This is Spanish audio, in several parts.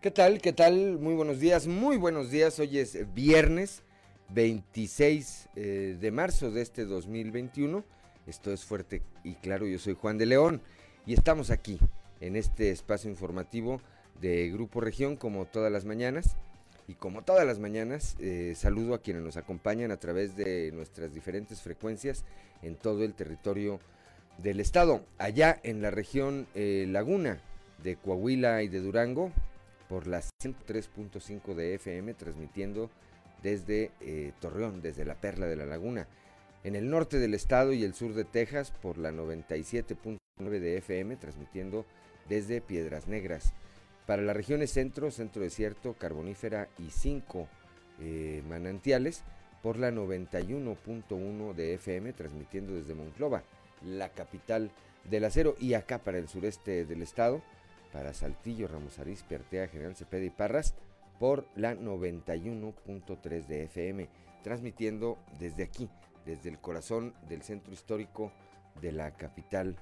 ¿Qué tal? ¿Qué tal? Muy buenos días, muy buenos días. Hoy es viernes 26 eh, de marzo de este 2021. Esto es fuerte y claro, yo soy Juan de León y estamos aquí en este espacio informativo de Grupo Región como todas las mañanas. Y como todas las mañanas, eh, saludo a quienes nos acompañan a través de nuestras diferentes frecuencias en todo el territorio del estado. Allá en la región eh, Laguna de Coahuila y de Durango, por las 103.5 de FM, transmitiendo desde eh, Torreón, desde la Perla de la Laguna. En el norte del estado y el sur de Texas, por la 97.9 de FM, transmitiendo desde Piedras Negras. Para las regiones centro, centro desierto, carbonífera y 5 eh, manantiales, por la 91.1 de FM, transmitiendo desde Monclova, la capital del acero, y acá para el sureste del estado, para Saltillo, Ramos Arizpe, Artea, General Cepeda y Parras, por la 91.3 de FM, transmitiendo desde aquí, desde el corazón del centro histórico de la capital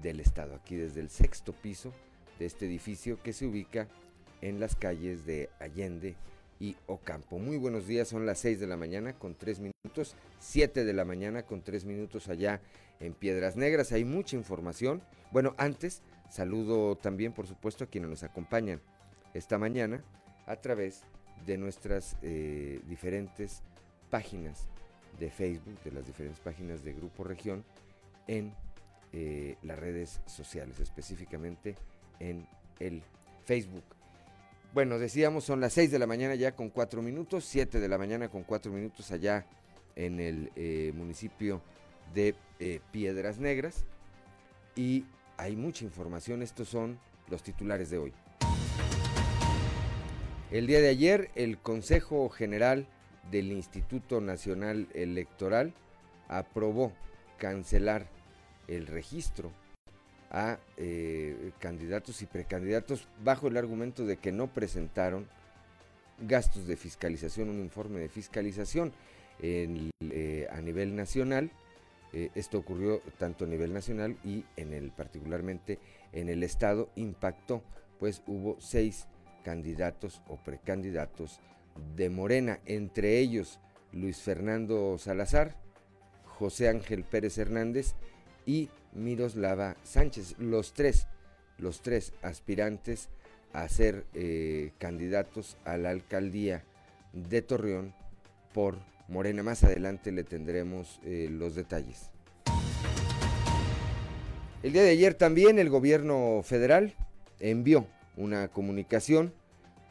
del estado, aquí desde el sexto piso de este edificio que se ubica en las calles de Allende y Ocampo. Muy buenos días, son las 6 de la mañana con 3 minutos, 7 de la mañana con 3 minutos allá en Piedras Negras. Hay mucha información. Bueno, antes saludo también, por supuesto, a quienes nos acompañan esta mañana a través de nuestras eh, diferentes páginas de Facebook, de las diferentes páginas de Grupo Región en eh, las redes sociales, específicamente en el Facebook. Bueno, decíamos, son las 6 de la mañana ya con 4 minutos, 7 de la mañana con 4 minutos allá en el eh, municipio de Piedras Negras. Y hay mucha información, estos son los titulares de hoy. El día de ayer, el Consejo General del Instituto Nacional Electoral aprobó cancelar el registro a eh, candidatos y precandidatos bajo el argumento de que no presentaron gastos de fiscalización, un informe de fiscalización eh, a nivel nacional. Eh, esto ocurrió tanto a nivel nacional y en el particularmente en el estado impactó, pues hubo seis candidatos o precandidatos de Morena, entre ellos Luis Fernando Salazar, José Ángel Pérez Hernández y Miroslava Sánchez, los tres, los tres aspirantes a ser eh, candidatos a la alcaldía de Torreón por Morena. Más adelante le tendremos eh, los detalles. El día de ayer también el gobierno federal envió una comunicación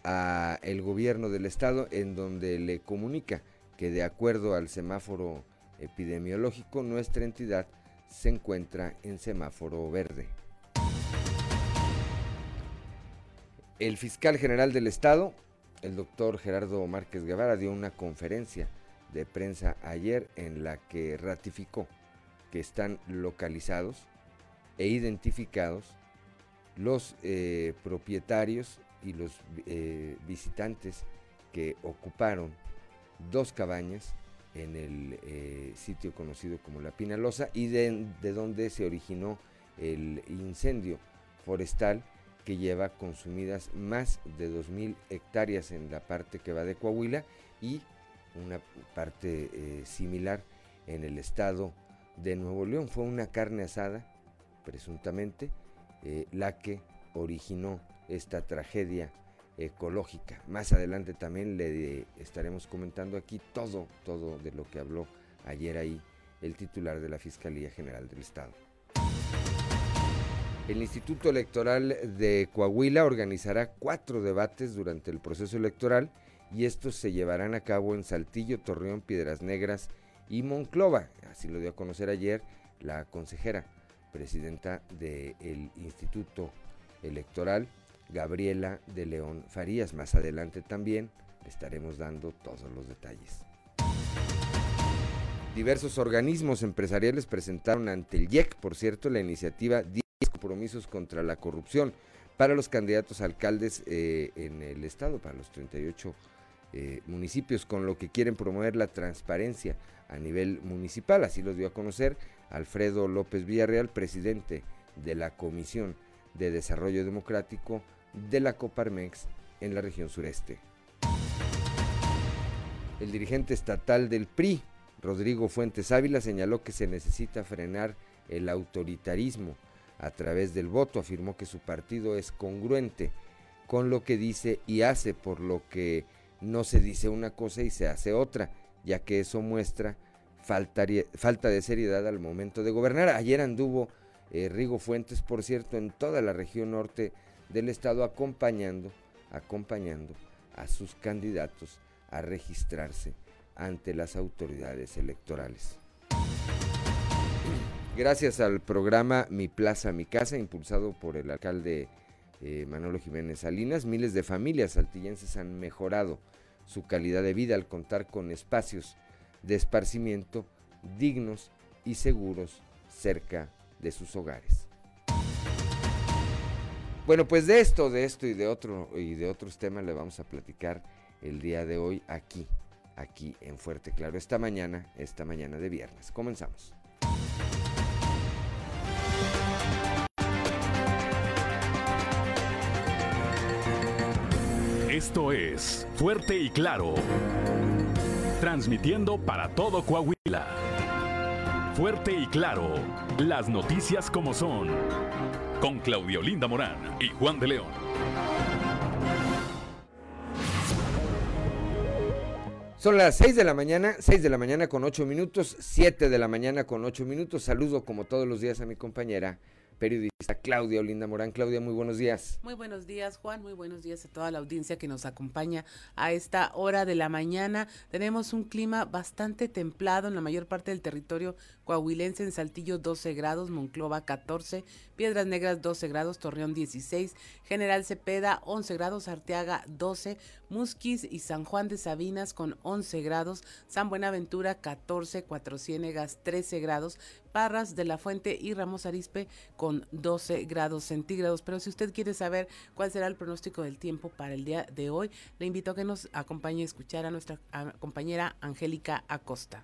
a el gobierno del estado en donde le comunica que de acuerdo al semáforo epidemiológico nuestra entidad se encuentra en semáforo verde. El fiscal general del estado, el doctor Gerardo Márquez Guevara, dio una conferencia de prensa ayer en la que ratificó que están localizados e identificados los eh, propietarios y los eh, visitantes que ocuparon dos cabañas en el eh, sitio conocido como La Pinalosa y de, donde se originó el incendio forestal que lleva consumidas más de 2.000 hectáreas en la parte que va de Coahuila y una parte eh, similar en el estado de Nuevo León. Fue una carne asada, presuntamente, eh, la que originó esta tragedia ecológica. Más adelante también le estaremos comentando aquí todo, todo de lo que habló ayer ahí el titular de la Fiscalía General del Estado. El Instituto Electoral de Coahuila organizará cuatro debates durante el proceso electoral y estos se llevarán a cabo en Saltillo, Torreón, Piedras Negras y Monclova. Así lo dio a conocer ayer la consejera presidenta del Instituto Electoral, Gabriela de León Farías. Más adelante también le estaremos dando todos los detalles. Diversos organismos empresariales presentaron ante el IEC, por cierto, la iniciativa 10 compromisos contra la corrupción para los candidatos alcaldes eh, en el estado, para los 38 eh, municipios, con lo que quieren promover la transparencia a nivel municipal. Así lo dio a conocer Alfredo López Villarreal, presidente de la Comisión de Desarrollo Democrático de la Coparmex en la región sureste. El dirigente estatal del PRI, Rodrigo Fuentes Ávila, señaló que se necesita frenar el autoritarismo a través del voto. Afirmó que su partido es congruente con lo que dice y hace, por lo que no se dice una cosa y se hace otra, ya que eso muestra falta, de seriedad al momento de gobernar. Ayer anduvo eh, Rigo Fuentes, por cierto, en toda la región norte del estado acompañando, acompañando a sus candidatos a registrarse ante las autoridades electorales. Gracias al programa Mi Plaza, Mi Casa, impulsado por el alcalde eh, Manolo Jiménez Salinas, miles de familias saltillenses han mejorado su calidad de vida al contar con espacios de esparcimiento dignos y seguros cerca de sus hogares. Bueno, pues de esto, de esto y de otro y de otros temas le vamos a platicar el día de hoy aquí, aquí en Fuerte Claro, esta mañana, esta mañana de viernes. Comenzamos. Esto es Fuerte y Claro, transmitiendo para todo Coahuila. Fuerte y Claro, las noticias como son, con Claudio Linda Morán y Juan de León. Son las 6 de la mañana, 6 de la mañana con 8 minutos, 7 de la mañana con 8 minutos. Saludo como todos los días a mi compañera periodista Claudia Olinda Morán. Claudia, muy buenos días. Muy buenos días, Juan. Muy buenos días a toda la audiencia que nos acompaña a esta hora de la mañana. Tenemos un clima bastante templado en la mayor parte del territorio coahuilense. En Saltillo 12 grados, Monclova 14, Piedras Negras 12 grados, Torreón 16, General Cepeda 11 grados, Arteaga 12, Musquis y San Juan de Sabinas con 11 grados, San Buenaventura 14, Cuatro Ciénegas 13 grados, Parras de la Fuente y Ramos Arispe con 12 grados centígrados. Pero si usted quiere saber cuál será el pronóstico del tiempo para el día de hoy, le invito a que nos acompañe a escuchar a nuestra compañera Angélica Acosta.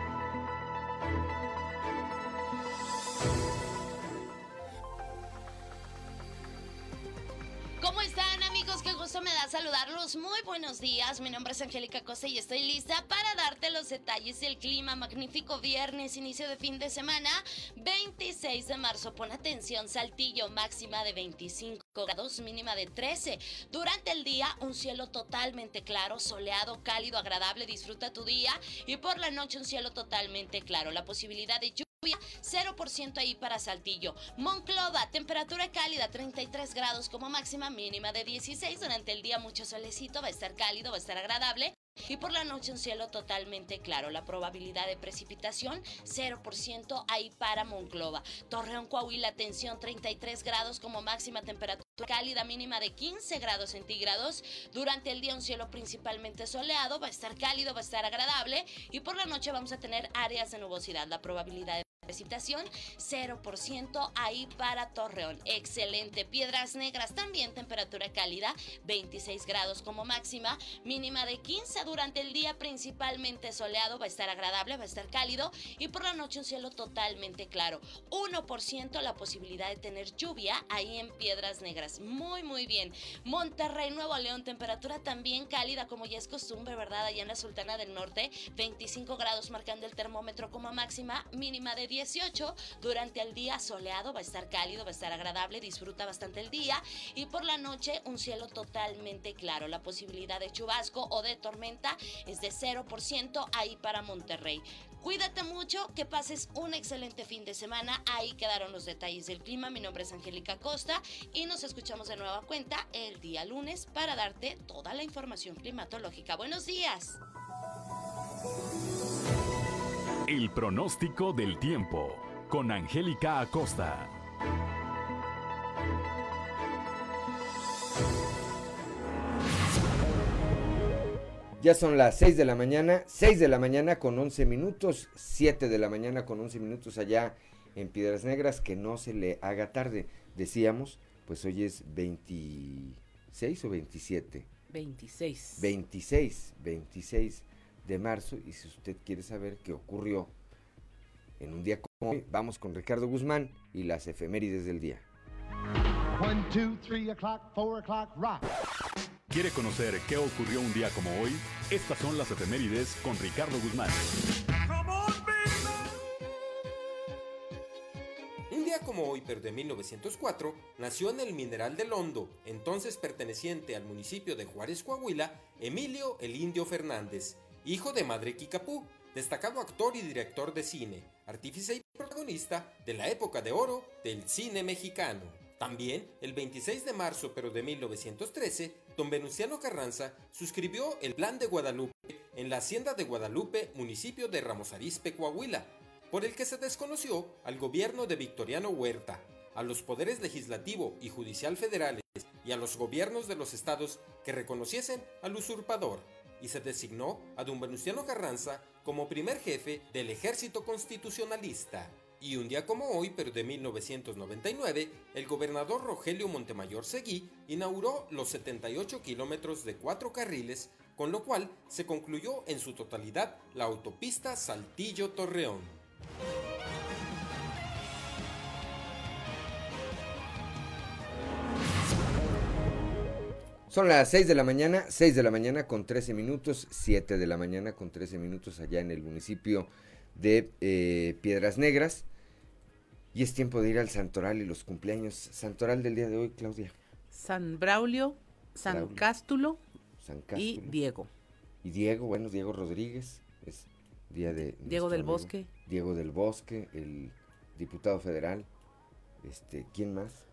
Me da saludarlos. Muy buenos días. Mi nombre es Angélica Cosa y estoy lista para darte los detalles del clima. Magnífico viernes, inicio de fin de semana, 26 de marzo. Pon atención, Saltillo, máxima de 25 grados, mínima de 13. Durante el día, un cielo totalmente claro, soleado, cálido, agradable. Disfruta tu día. Y por la noche, un cielo totalmente claro. La posibilidad de lluvia 0% ahí para Saltillo. Monclova, temperatura cálida, 33 grados como máxima mínima de 16. Durante el día mucho solecito, va a estar cálido, va a estar agradable. Y por la noche un cielo totalmente claro. La probabilidad de precipitación 0% ahí para Monclova. Torreón, Coahuila, tensión 33 grados como máxima temperatura cálida mínima de 15 grados centígrados. Durante el día un cielo principalmente soleado, va a estar cálido, va a estar agradable. Y por la noche vamos a tener áreas de nubosidad. La probabilidad de precipitación 0% ahí para Torreón. Excelente. Piedras Negras también temperatura cálida 26 grados como máxima, mínima de 15 durante el día principalmente soleado, va a estar agradable, va a estar cálido y por la noche un cielo totalmente claro. 1% la posibilidad de tener lluvia ahí en Piedras Negras. Muy muy bien. Monterrey, Nuevo León, temperatura también cálida como ya es costumbre, ¿verdad? Allá en la Sultana del Norte, 25 grados marcando el termómetro como máxima, mínima de 10 18. Durante el día soleado, va a estar cálido, va a estar agradable, disfruta bastante el día. Y por la noche, un cielo totalmente claro. La posibilidad de chubasco o de tormenta es de 0% ahí para Monterrey. Cuídate mucho, que pases un excelente fin de semana. Ahí quedaron los detalles del clima. Mi nombre es Angélica Costa y nos escuchamos de nueva cuenta el día lunes para darte toda la información climatológica. Buenos días. El pronóstico del tiempo con Angélica Acosta. Ya son las 6 de la mañana, 6 de la mañana con 11 minutos, 7 de la mañana con 11 minutos allá en Piedras Negras, que no se le haga tarde. Decíamos, pues hoy es 26 o 27. 26. 26, 26 de marzo y si usted quiere saber qué ocurrió En un día como hoy, vamos con Ricardo Guzmán y las efemérides del día. One, two, three o'clock, four o'clock, rock. ¿Quiere conocer qué ocurrió un día como hoy? Estas son las efemérides con Ricardo Guzmán. Un día como hoy, pero de 1904, nació en el Mineral del Hondo, entonces perteneciente al municipio de Juárez, Coahuila, Emilio el Indio Fernández, hijo de madre Kikapú, destacado actor y director de cine, artífice y protagonista de la época de oro del cine mexicano. También, el 26 de marzo pero de 1913, don Venustiano Carranza suscribió el Plan de Guadalupe en la Hacienda de Guadalupe, municipio de Ramos Arizpe, Coahuila, por el que se desconoció al gobierno de Victoriano Huerta, a los poderes legislativo y judicial federales y a los gobiernos de los estados que reconociesen al usurpador, y se designó a don Venustiano Carranza como primer jefe del ejército constitucionalista. Y un día como hoy, pero de 1999, el gobernador Rogelio Montemayor Seguí inauguró los 78 kilómetros de cuatro carriles, con lo cual se concluyó en su totalidad la autopista Saltillo-Torreón. Son las 6 de la mañana, 6 de la mañana con 13 minutos, 7 de la mañana con 13 minutos allá en el municipio de eh, Piedras Negras. Y es tiempo de ir al Santoral y los cumpleaños. Santoral del día de hoy, Claudia. San Braulio, San Braulio. Cástulo San y. Diego. Y Diego, bueno, Diego Rodríguez, es día de... Diego del amigo Bosque. Diego del Bosque, el diputado federal. Este, ¿quién más?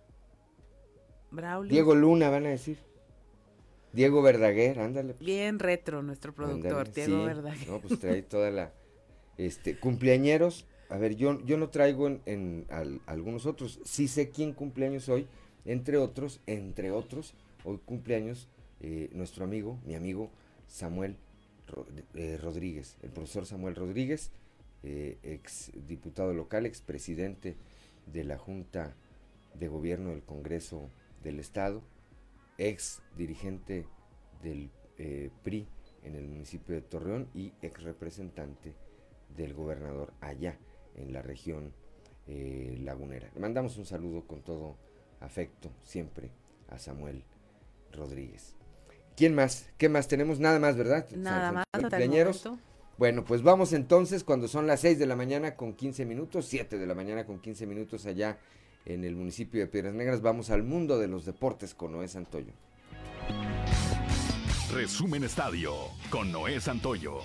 Braulio. Diego Luna, van a decir. Diego Verdaguer, ándale. pues, Bien retro nuestro productor, ándale, Diego sí. Verdaguer. No, pues trae toda la... Este, cumpleañeros. A ver, yo, yo no traigo en, en al- algunos otros. Sí sé quién cumpleaños hoy. Entre otros, entre otros, hoy cumpleaños eh, nuestro amigo, mi amigo Samuel eh, Rodríguez, el profesor Samuel Rodríguez, eh, ex diputado local, ex presidente de la Junta de Gobierno del Congreso del Estado, ex dirigente del eh, PRI en el municipio de Torreón y ex representante del gobernador allá en la región eh, lagunera. Le mandamos un saludo con todo afecto siempre a Samuel Rodríguez. ¿Quién más? ¿Qué más tenemos? Nada más, ¿verdad? Nada más hasta. Bueno, pues vamos entonces cuando son las 6 de la mañana con 15 minutos, 7 de la mañana con 15 minutos allá en el municipio de Piedras Negras. Vamos al mundo de los deportes con Noé Santoyo. Resumen Estadio con Noé Santoyo.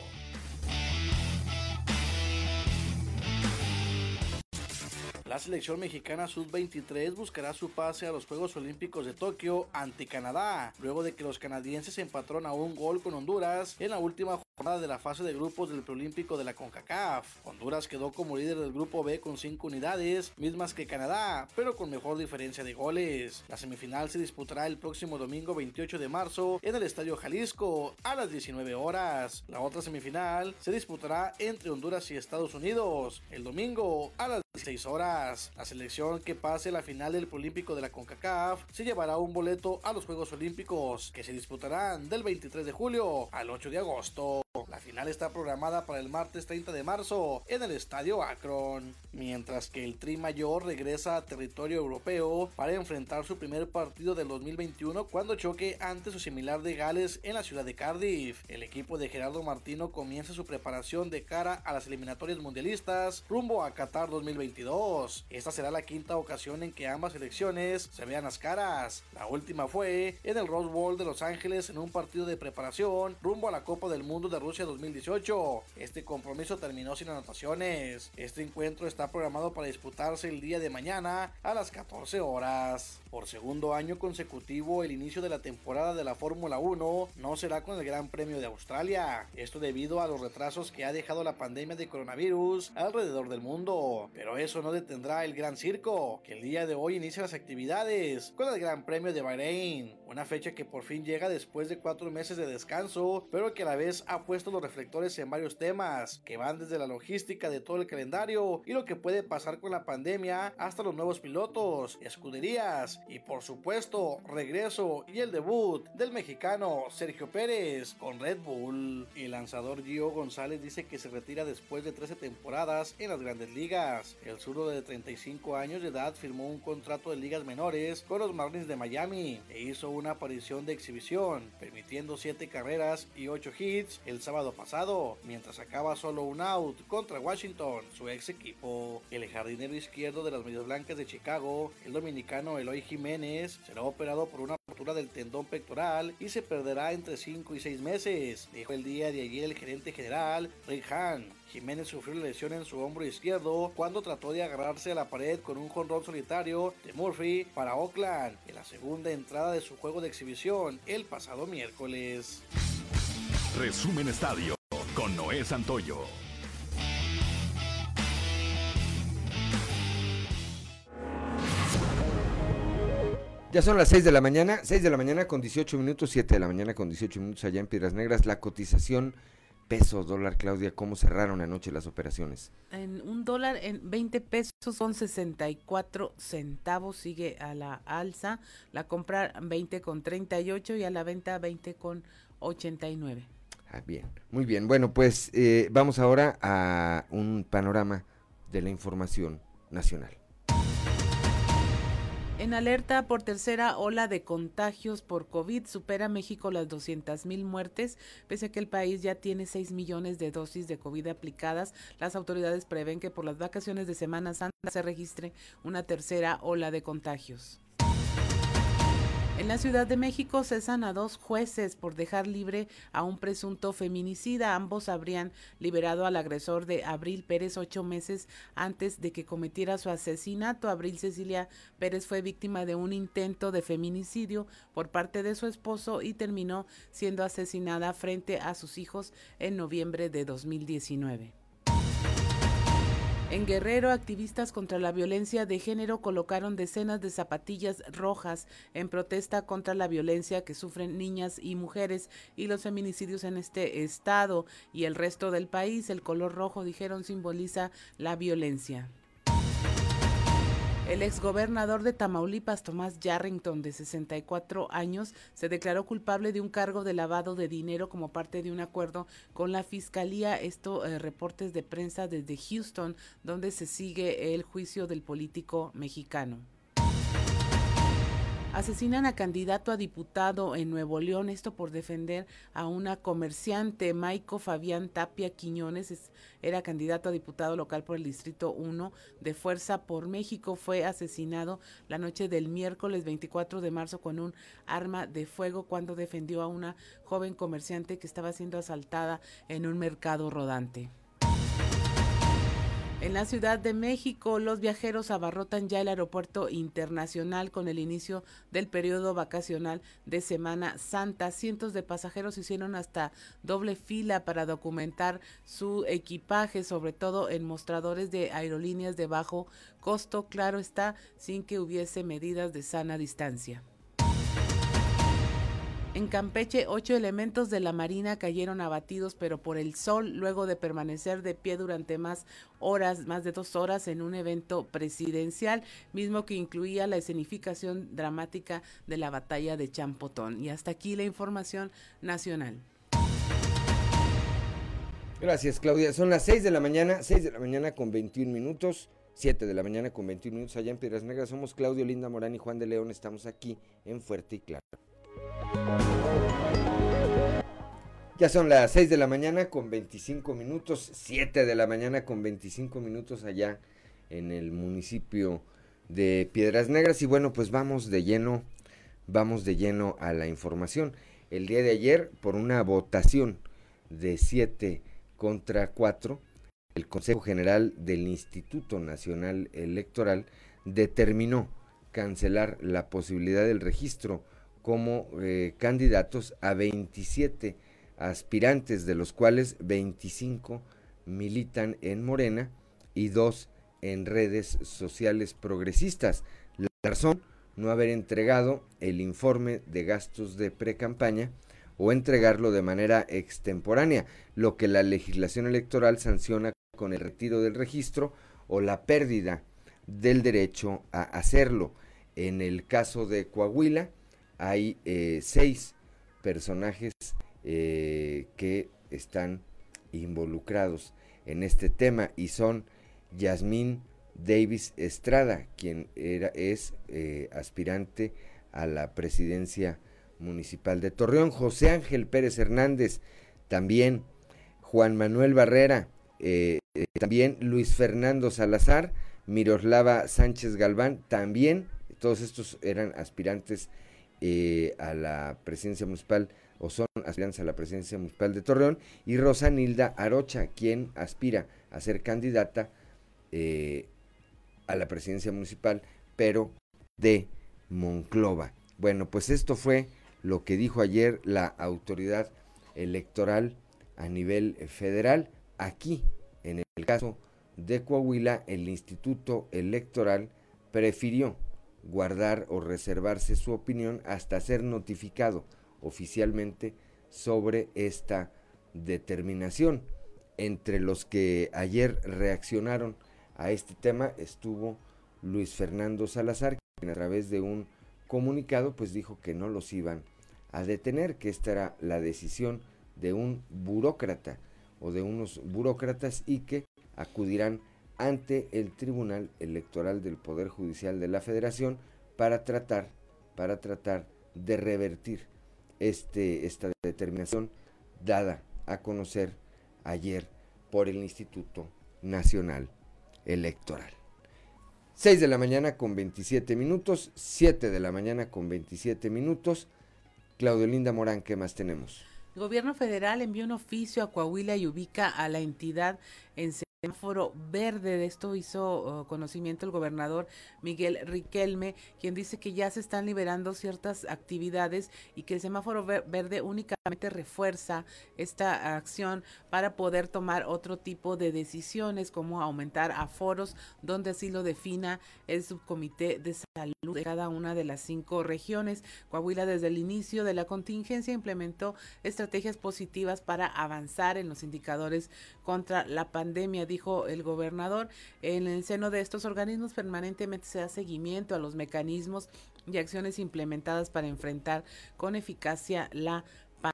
La selección mexicana sub-23 buscará su pase a los Juegos Olímpicos de Tokio ante Canadá, luego de que los canadienses empataron a un gol con Honduras en la última jornada de la fase de grupos del preolímpico de la CONCACAF. Honduras quedó como líder del grupo B con 5 unidades, mismas que Canadá, pero con mejor diferencia de goles. La semifinal se disputará el próximo domingo 28 de marzo en el Estadio Jalisco a las 19 horas. La otra semifinal se disputará entre Honduras y Estados Unidos el domingo a las 16 horas. La selección que pase la final del Olímpico de la CONCACAF se llevará un boleto a los Juegos Olímpicos que se disputarán del 23 de julio al 8 de agosto. La final está programada para el martes 30 de marzo en el Estadio Akron, mientras que el Tri Mayor regresa a territorio europeo para enfrentar su primer partido del 2021 cuando choque ante su similar de Gales en la ciudad de Cardiff. El equipo de Gerardo Martino comienza su preparación de cara a las eliminatorias mundialistas rumbo a Qatar 2022. Esta será la quinta ocasión en que ambas selecciones se vean las caras. La última fue en el Rose Bowl de Los Ángeles en un partido de preparación rumbo a la Copa del Mundo de Rusia 2018. Este compromiso terminó sin anotaciones. Este encuentro está programado para disputarse el día de mañana a las 14 horas. Por segundo año consecutivo, el inicio de la temporada de la Fórmula 1 no será con el Gran Premio de Australia. Esto debido a los retrasos que ha dejado la pandemia de coronavirus alrededor del mundo. Pero eso no detendrá el Gran Circo, que el día de hoy inicia las actividades con el Gran Premio de Bahrein. Una fecha que por fin llega después de cuatro meses de descanso, pero que a la vez ha puesto los reflectores en varios temas que van desde la logística de todo el calendario y lo que puede pasar con la pandemia hasta los nuevos pilotos, escuderías y por supuesto regreso y el debut del mexicano Sergio Pérez con Red Bull. El lanzador Gio González dice que se retira después de 13 temporadas en las grandes ligas. El zurdo de 35 años de edad firmó un contrato de ligas menores con los Marlins de Miami e hizo una aparición de exhibición, permitiendo 7 carreras y 8 hits el sábado pasado, mientras sacaba solo un out contra Washington, su ex equipo. El jardinero izquierdo de las Medias Blancas de Chicago, el dominicano Eloy Jiménez, será operado por una rotura del tendón pectoral y se perderá entre 5 y 6 meses, dijo el día de ayer el gerente general Rick Hahn. Jiménez sufrió lesión en su hombro izquierdo cuando trató de agarrarse a la pared con un jonrón solitario de Murphy para Oakland en la segunda entrada de su juego de exhibición el pasado miércoles. Resumen Estadio con Noé Santoyo. Ya son las 6 de la mañana, 6 de la mañana con 18 minutos, 7 de la mañana con 18 minutos allá en Piedras Negras. La cotización peso, dólar, Claudia, ¿cómo cerraron anoche las operaciones? En un dólar en 20 pesos son 64 centavos, sigue a la alza, la compra 20 con 38 y a la venta 20 con 89. Ah, bien, muy bien. Bueno, pues eh, vamos ahora a un panorama de la información nacional. En alerta por tercera ola de contagios por COVID, supera México las 200 mil muertes. Pese a que el país ya tiene 6 millones de dosis de COVID aplicadas, las autoridades prevén que por las vacaciones de Semana Santa se registre una tercera ola de contagios. En la Ciudad de México cesan a dos jueces por dejar libre a un presunto feminicida. Ambos habrían liberado al agresor de Abril Pérez ocho meses antes de que cometiera su asesinato. Abril Cecilia Pérez fue víctima de un intento de feminicidio por parte de su esposo y terminó siendo asesinada frente a sus hijos en noviembre de 2019. En Guerrero, activistas contra la violencia de género colocaron decenas de zapatillas rojas en protesta contra la violencia que sufren niñas y mujeres y los feminicidios en este estado y el resto del país. El color rojo, dijeron, simboliza la violencia. El exgobernador de Tamaulipas, Tomás Yarrington, de 64 años, se declaró culpable de un cargo de lavado de dinero como parte de un acuerdo con la fiscalía. Esto, eh, reportes de prensa desde Houston, donde se sigue el juicio del político mexicano. Asesinan a candidato a diputado en Nuevo León, esto por defender a una comerciante, Maico Fabián Tapia Quiñones, era candidato a diputado local por el Distrito 1 de Fuerza por México, fue asesinado la noche del miércoles 24 de marzo con un arma de fuego cuando defendió a una joven comerciante que estaba siendo asaltada en un mercado rodante. En la Ciudad de México, los viajeros abarrotan ya el aeropuerto internacional con el inicio del periodo vacacional de Semana Santa. Cientos de pasajeros hicieron hasta doble fila para documentar su equipaje, sobre todo en mostradores de aerolíneas de bajo costo, claro está, sin que hubiese medidas de sana distancia. En Campeche, ocho elementos de la Marina cayeron abatidos, pero por el sol, luego de permanecer de pie durante más horas, más de dos horas, en un evento presidencial, mismo que incluía la escenificación dramática de la batalla de Champotón. Y hasta aquí la información nacional. Gracias, Claudia. Son las seis de la mañana, seis de la mañana con 21 minutos. 7 de la mañana con 21 minutos allá en Piedras Negras. Somos Claudio Linda Morán y Juan de León. Estamos aquí en Fuerte y Claro. Ya son las 6 de la mañana con 25 minutos, 7 de la mañana con 25 minutos allá en el municipio de Piedras Negras y bueno, pues vamos de lleno, vamos de lleno a la información. El día de ayer, por una votación de 7 contra 4, el Consejo General del Instituto Nacional Electoral determinó cancelar la posibilidad del registro como eh, candidatos a 27 aspirantes, de los cuales 25 militan en Morena y dos en redes sociales progresistas. La razón, no haber entregado el informe de gastos de pre-campaña o entregarlo de manera extemporánea, lo que la legislación electoral sanciona con el retiro del registro o la pérdida del derecho a hacerlo. En el caso de Coahuila hay eh, seis personajes eh, que están involucrados en este tema y son Yasmín Davis Estrada, quien era, es eh, aspirante a la presidencia municipal de Torreón, José Ángel Pérez Hernández, también Juan Manuel Barrera, también Luis Fernando Salazar, Miroslava Sánchez Galván, también, todos estos eran aspirantes a la presidencia municipal o son aspirantes a la presidencia municipal de Torreón, y Rosa Nilda Arocha, quien aspira a ser candidata a la presidencia municipal, pero de Monclova. Bueno, pues esto fue lo que dijo ayer la autoridad electoral a nivel federal. Aquí, en el caso de Coahuila, el Instituto Electoral prefirió guardar o reservarse su opinión hasta ser notificado oficialmente sobre esta determinación. Entre los que ayer reaccionaron a este tema estuvo Luis Fernando Salazar, quien a través de un comunicado pues dijo que no los iban a detener, que esta era la decisión de un burócrata o de unos burócratas y que acudirán ante el Tribunal Electoral del Poder Judicial de la Federación para tratar para tratar de revertir este, esta determinación dada a conocer ayer por el Instituto Nacional electoral. 6 de la mañana con 27 minutos, 7 de la mañana con 27 minutos. Claudio Linda Morán, ¿qué más tenemos? El gobierno federal envió un oficio a Coahuila y ubica a la entidad en semáforo verde. De esto hizo uh, conocimiento el gobernador Miguel Riquelme, quien dice que ya se están liberando ciertas actividades y que el semáforo verde únicamente refuerza esta acción para poder tomar otro tipo de decisiones como aumentar aforos, donde así lo defina el subcomité de salud de cada una de las cinco regiones. Coahuila desde el inicio de la contingencia implementó estrategias positivas para avanzar en los indicadores contra la pandemia dijo el gobernador. En el seno de estos organismos permanentemente se da seguimiento a los mecanismos y acciones implementadas para enfrentar con eficacia la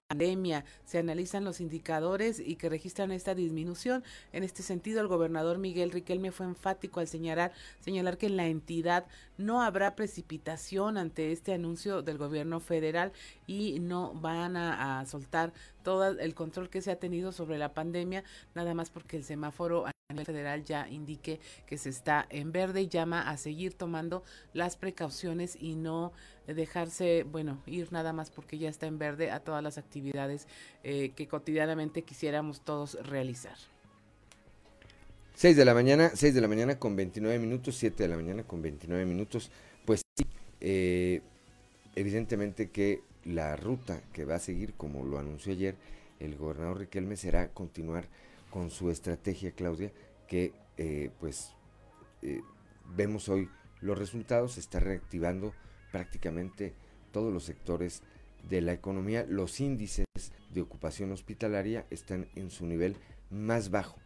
pandemia. Se analizan los indicadores y que registran esta disminución. En este sentido, el gobernador Miguel Riquelme fue enfático al señalar, señalar que en la entidad no habrá precipitación ante este anuncio del gobierno federal y no van a, a soltar todo el control que se ha tenido sobre la pandemia, nada más porque el semáforo nivel federal ya indique que se está en verde y llama a seguir tomando las precauciones y no dejarse, bueno, ir nada más porque ya está en verde a todas las actividades eh, que cotidianamente quisiéramos todos realizar. 6 de la mañana, 6 de la mañana con 29 minutos, 7 de la mañana con 29 minutos. Pues sí, eh, evidentemente que la ruta que va a seguir, como lo anunció ayer el gobernador Riquelme, será continuar con su estrategia, Claudia, que eh, pues eh, vemos hoy los resultados, se está reactivando prácticamente todos los sectores de la economía. Los índices de ocupación hospitalaria están en su nivel más bajo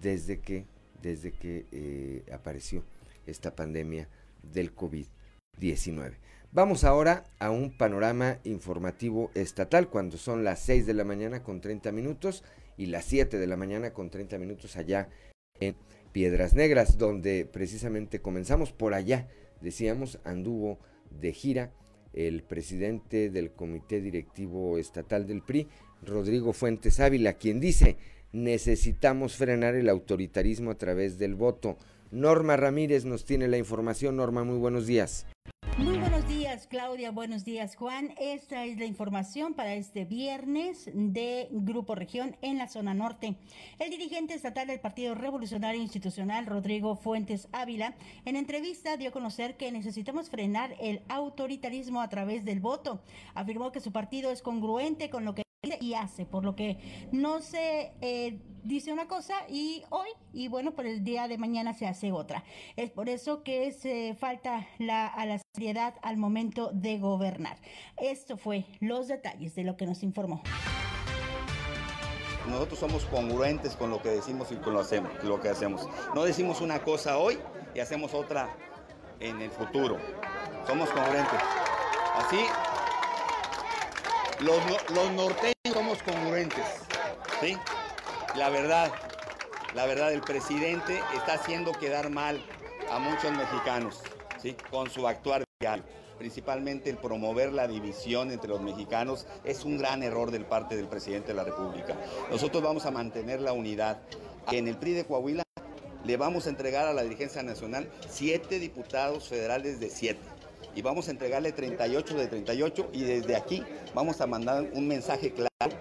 desde que, desde que eh, apareció esta pandemia del COVID-19. Vamos ahora a un panorama informativo estatal cuando son las 6 de la mañana con 30 minutos y las 7 de la mañana con 30 minutos allá en Piedras Negras, donde precisamente comenzamos por allá, decíamos, anduvo de gira el presidente del Comité Directivo Estatal del PRI, Rodrigo Fuentes Ávila, quien dice, necesitamos frenar el autoritarismo a través del voto. Norma Ramírez nos tiene la información. Norma, muy buenos días. Muy buenos días, Claudia. Buenos días, Juan. Esta es la información para este viernes de Grupo Región en la zona norte. El dirigente estatal del Partido Revolucionario Institucional, Rodrigo Fuentes Ávila, en entrevista dio a conocer que necesitamos frenar el autoritarismo a través del voto. Afirmó que su partido es congruente con lo que y hace, por lo que no se eh, dice una cosa y hoy, y bueno, por el día de mañana se hace otra. Es por eso que se falta la, a la seriedad al momento de gobernar. Esto fue los detalles de lo que nos informó. Nosotros somos congruentes con lo que decimos y con lo, hacemos, lo que hacemos. No decimos una cosa hoy y hacemos otra en el futuro. Somos congruentes. Así, los, los norteños somos congruentes. ¿sí? La verdad, la verdad, el presidente está haciendo quedar mal a muchos mexicanos ¿sí? con su actuar diario principalmente el promover la división entre los mexicanos, es un gran error del parte del presidente de la República. Nosotros vamos a mantener la unidad. En el PRI de Coahuila le vamos a entregar a la dirigencia nacional siete diputados federales de siete. Y vamos a entregarle 38 de 38 y desde aquí vamos a mandar un mensaje claro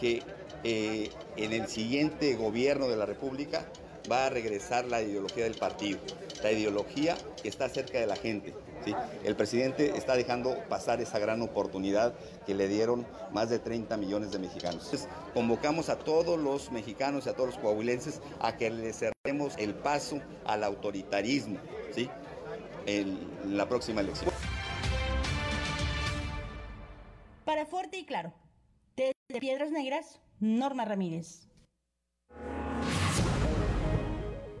que eh, en el siguiente gobierno de la República va a regresar la ideología del partido, la ideología que está cerca de la gente. El presidente está dejando pasar esa gran oportunidad que le dieron más de 30 millones de mexicanos. Entonces, convocamos a todos los mexicanos y a todos los coahuilenses a que le cerremos el paso al autoritarismo ¿sí? En la próxima elección. Para Fuerte y Claro, desde Piedras Negras, Norma Ramírez.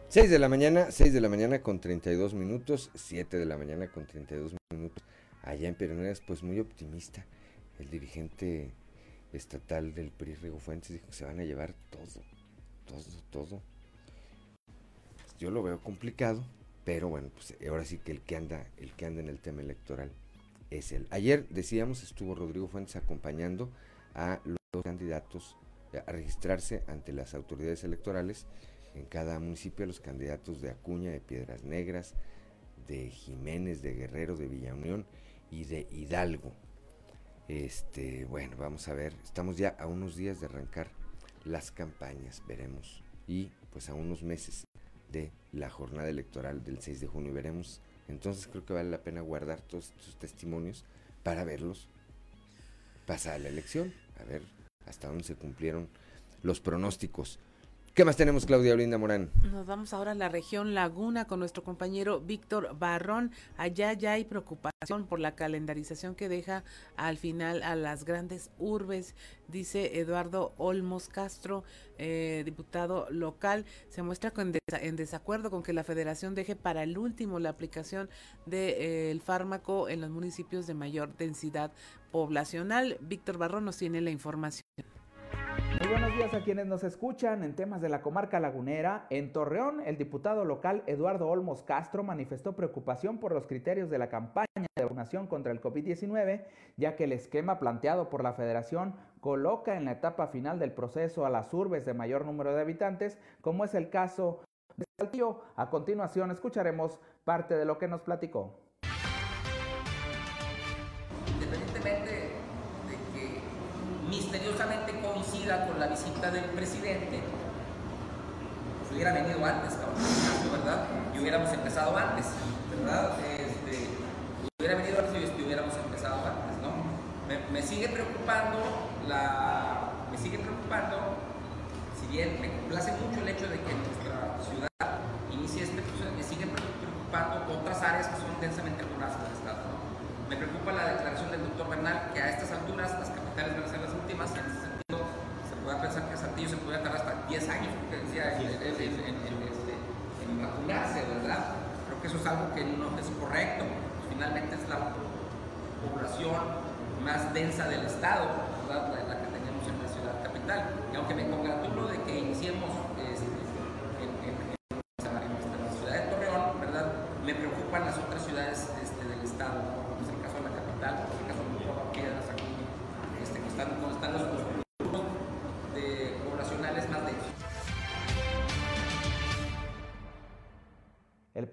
6 de la mañana, 6 de la mañana con 32 minutos, 7 de la mañana con 32 minutos. Allá en Pireneras, pues muy optimista. El dirigente estatal del PRI, Rigo Fuentes, dijo que se van a llevar todo, todo, todo. Yo lo veo complicado, pero bueno, pues ahora sí que el que anda, el que anda en el tema electoral es él. Ayer decíamos, estuvo Rodrigo Fuentes acompañando a los candidatos a registrarse ante las autoridades electorales en cada municipio los candidatos de Acuña, de Piedras Negras, de Jiménez, de Guerrero, de Villa Unión y de Hidalgo. Este, bueno, vamos a ver, estamos ya a unos días de arrancar las campañas, veremos. Y pues a unos meses de la jornada electoral del 6 de junio veremos. Entonces creo que vale la pena guardar todos estos testimonios para verlos pasar la elección, a ver hasta dónde se cumplieron los pronósticos. ¿Qué más tenemos, Claudia Olinda Morán? Nos vamos ahora a la región Laguna con nuestro compañero Víctor Barrón. Allá ya hay preocupación por la calendarización que deja al final a las grandes urbes, dice Eduardo Olmos Castro, eh, diputado local. Se muestra en desacuerdo con que la federación deje para el último la aplicación del eh, fármaco en los municipios de mayor densidad poblacional. Víctor Barrón nos tiene la información. Muy buenos días a quienes nos escuchan en temas de la comarca lagunera. En Torreón, el diputado local Eduardo Olmos Castro manifestó preocupación por los criterios de la campaña de vacunación contra el COVID-19, ya que el esquema planteado por la federación coloca en la etapa final del proceso a las urbes de mayor número de habitantes, como es el caso de Saltillo. A continuación escucharemos parte de lo que nos platicó. Del presidente, pues hubiera venido antes, ¿verdad? Y hubiéramos empezado antes, ¿verdad? Este, hubiera venido antes y hubiéramos empezado antes, ¿no? Me, sigue preocupando la, me sigue preocupando, si bien me complace mucho el hecho de que nuestra ciudad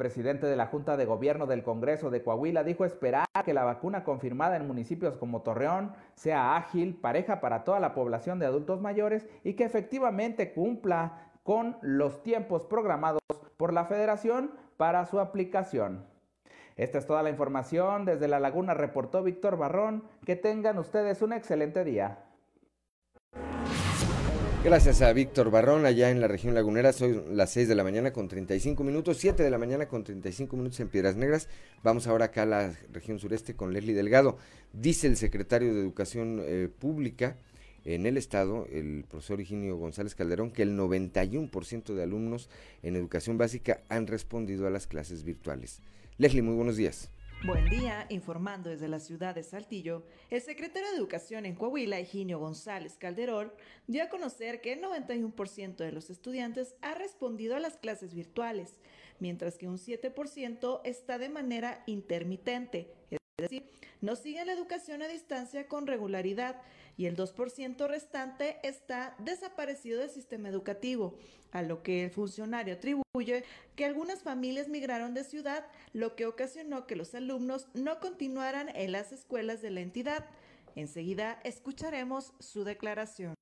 presidente de la Junta de Gobierno del Congreso de Coahuila dijo esperar que la vacuna confirmada en municipios como Torreón sea ágil, pareja para toda la población de adultos mayores y que efectivamente cumpla con los tiempos programados por la federación para su aplicación. Esta es toda la información. Desde La Laguna reportó Víctor Barrón. Que tengan ustedes un excelente día. Gracias a Víctor Barrón, allá en la región lagunera, son las 6 de la mañana con 35 minutos, 7 de la mañana con 35 minutos en Piedras Negras. Vamos ahora acá a la región sureste con Leslie Delgado. Dice el secretario de Educación eh, Pública en el estado, el profesor Higinio González Calderón, que el 91% de alumnos en educación básica han respondido a las clases virtuales. Leslie, muy buenos días. Buen día, informando desde la ciudad de Saltillo, el secretario de Educación en Coahuila, Higinio González Calderón, dio a conocer que el 91% de los estudiantes ha respondido a las clases virtuales, mientras que un 7% está de manera intermitente, es decir, no siguen la educación a distancia con regularidad y el 2% restante está desaparecido del sistema educativo, a lo que el funcionario atribuye que algunas familias migraron de ciudad, lo que ocasionó que los alumnos no continuaran en las escuelas de la entidad. Enseguida escucharemos su declaración.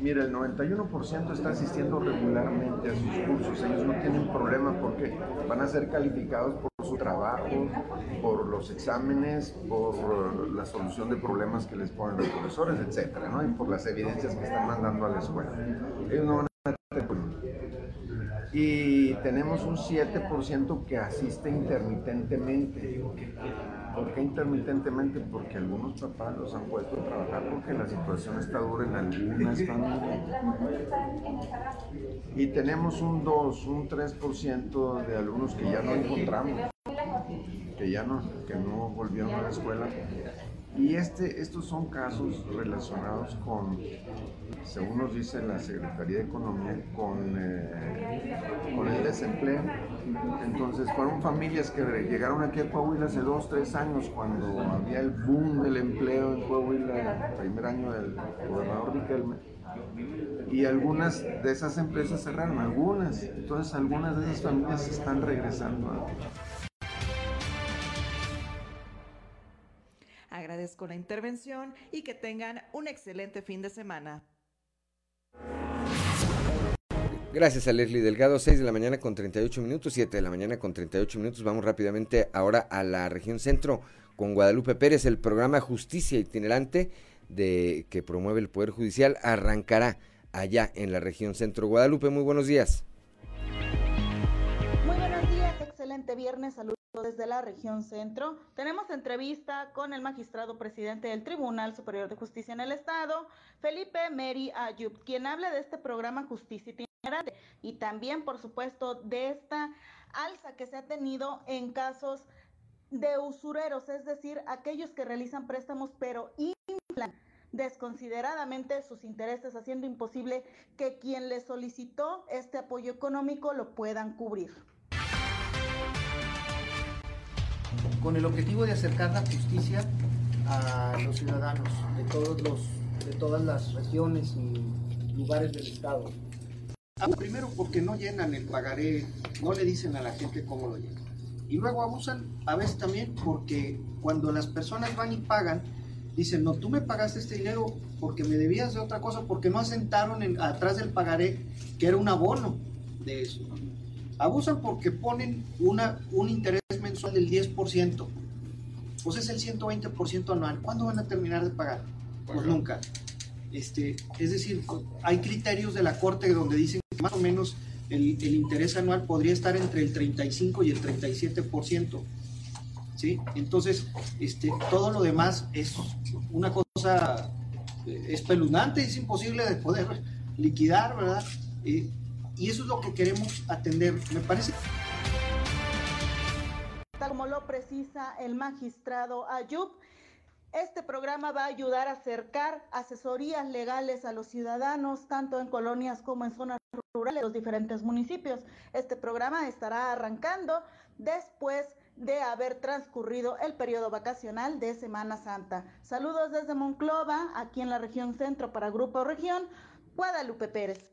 Mira, el 91% está asistiendo regularmente a sus cursos. Ellos no tienen problema porque van a ser calificados por trabajo, por los exámenes, por la solución de problemas que les ponen los profesores, etcétera, ¿no? Y por las evidencias que están mandando a la escuela. Ellos no van a y tenemos un 7% que asiste intermitentemente. ¿Por qué intermitentemente? Porque algunos papás los han puesto a trabajar porque la situación está dura en algunas familias. Y tenemos un 2, un 3% de alumnos que ya no encontramos, que ya no, que no volvieron a la escuela. Y este, estos son casos relacionados con según nos dice la Secretaría de Economía, con, eh, con el desempleo. Entonces fueron familias que llegaron aquí a Coahuila hace dos, tres años, cuando había el boom del empleo en Coahuila, el primer año del gobernador Riquelme. Y algunas de esas empresas cerraron, algunas. Entonces algunas de esas familias están regresando Agradezco la intervención y que tengan un excelente fin de semana. Gracias a Leslie Delgado, 6 de la mañana con 38 minutos, 7 de la mañana con 38 minutos. Vamos rápidamente ahora a la región centro con Guadalupe Pérez. El programa Justicia Itinerante de que promueve el Poder Judicial arrancará allá en la región centro. Guadalupe, muy buenos días. Viernes. Saludos desde la región centro. Tenemos entrevista con el magistrado presidente del Tribunal Superior de Justicia en el Estado, Felipe Meri Ayub, quien habla de este programa Justicia Itinerante y también, por supuesto, de esta alza que se ha tenido en casos de usureros, es decir, aquellos que realizan préstamos pero inflan desconsideradamente sus intereses, haciendo imposible que quien les solicitó este apoyo económico lo puedan cubrir. Con el objetivo de acercar la justicia a los ciudadanos de, todos los, de todas las regiones y lugares del Estado. Ah, primero porque no llenan el pagaré, no le dicen a la gente cómo lo llenan. Y luego abusan a veces también porque cuando las personas van y pagan, dicen, no, tú me pagaste este dinero porque me debías de otra cosa, porque no asentaron en, atrás del pagaré que era un abono de eso. Abusan porque ponen una, un interés mensual del 10%. Pues es el 120% anual. ¿Cuándo van a terminar de pagar? Pues nunca. Este, es decir, hay criterios de la Corte donde dicen que más o menos el, el interés anual podría estar entre el 35 y el 37%. ¿Sí? Entonces, este, todo lo demás es una cosa eh, espeluznante, es imposible de poder liquidar, ¿verdad? Eh, y eso es lo que queremos atender. Me parece. Como lo precisa el magistrado Ayub, este programa va a ayudar a acercar asesorías legales a los ciudadanos, tanto en colonias como en zonas rurales de los diferentes municipios. Este programa estará arrancando después de haber transcurrido el periodo vacacional de Semana Santa. Saludos desde Monclova, aquí en la región centro para Grupo Región, Guadalupe Pérez.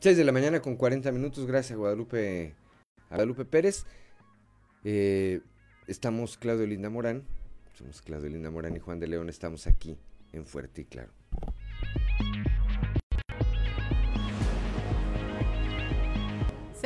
6 de la mañana con 40 minutos, gracias Guadalupe, a Guadalupe Pérez. Eh, estamos Claudio Linda Morán, somos Claudio Linda Morán y Juan de León, estamos aquí en Fuerte y Claro.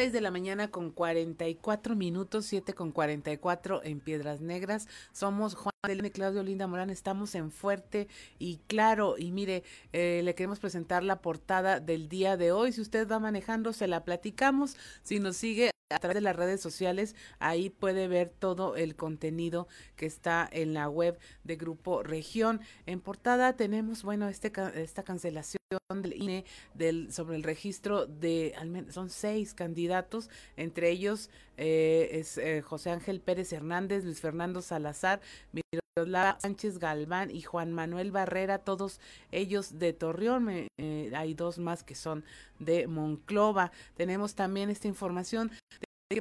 6 de la mañana con 44 minutos, 7 con 44 en Piedras Negras. Somos Juan de León y Claudio Linda Morán. Estamos en Fuerte y Claro. Y mire, eh, le queremos presentar la portada del día de hoy. Si usted va manejando, se la platicamos. Si nos sigue a través de las redes sociales, ahí puede ver todo el contenido que está en la web de Grupo Región. En portada tenemos, bueno, este, esta cancelación del INE del, sobre el registro de, al menos, son seis candidatos, entre ellos eh, es eh, José Ángel Pérez Hernández, Luis Fernando Salazar, Miroslava Sánchez Galván y Juan Manuel Barrera, todos ellos de Torreón, eh, hay dos más que son de Monclova. Tenemos también esta información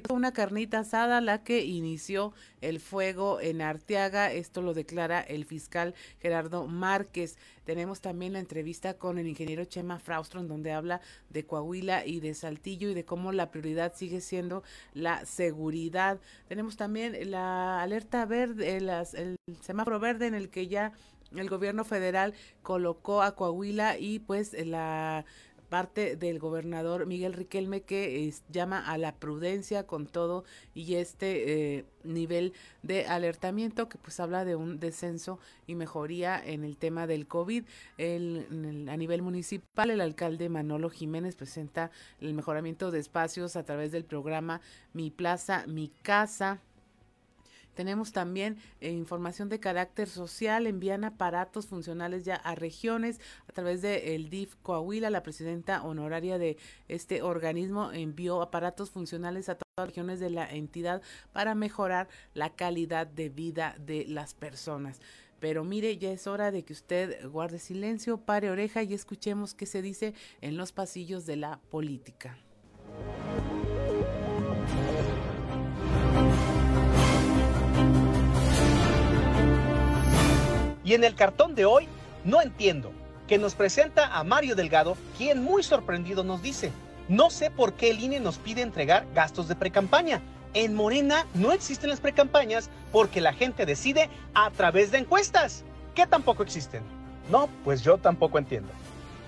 una carnita asada la que inició el fuego en Arteaga. Esto lo declara el fiscal Gerardo Márquez. Tenemos también la entrevista con el ingeniero Chema Fraustron, donde habla de Coahuila y de Saltillo y de cómo la prioridad sigue siendo la seguridad. Tenemos también la alerta verde, el semáforo verde en el que ya el gobierno federal colocó a Coahuila y pues la parte del gobernador Miguel Riquelme que llama a la prudencia con todo y este eh, nivel de alertamiento que pues habla de un descenso y mejoría en el tema del COVID. El, a nivel municipal, el alcalde Manolo Jiménez presenta el mejoramiento de espacios a través del programa Mi Plaza, Mi Casa tenemos también eh, información de carácter social, envían aparatos funcionales ya a regiones a través de el DIF Coahuila, la presidenta honoraria de este organismo envió aparatos funcionales a todas las regiones de la entidad para mejorar la calidad de vida de las personas. Pero mire, ya es hora de que usted guarde silencio, pare oreja y escuchemos qué se dice en los pasillos de la política. Y en el cartón de hoy, no entiendo, que nos presenta a Mario Delgado, quien muy sorprendido nos dice, no sé por qué el INE nos pide entregar gastos de precampaña. En Morena no existen las precampañas porque la gente decide a través de encuestas, que tampoco existen. No, pues yo tampoco entiendo.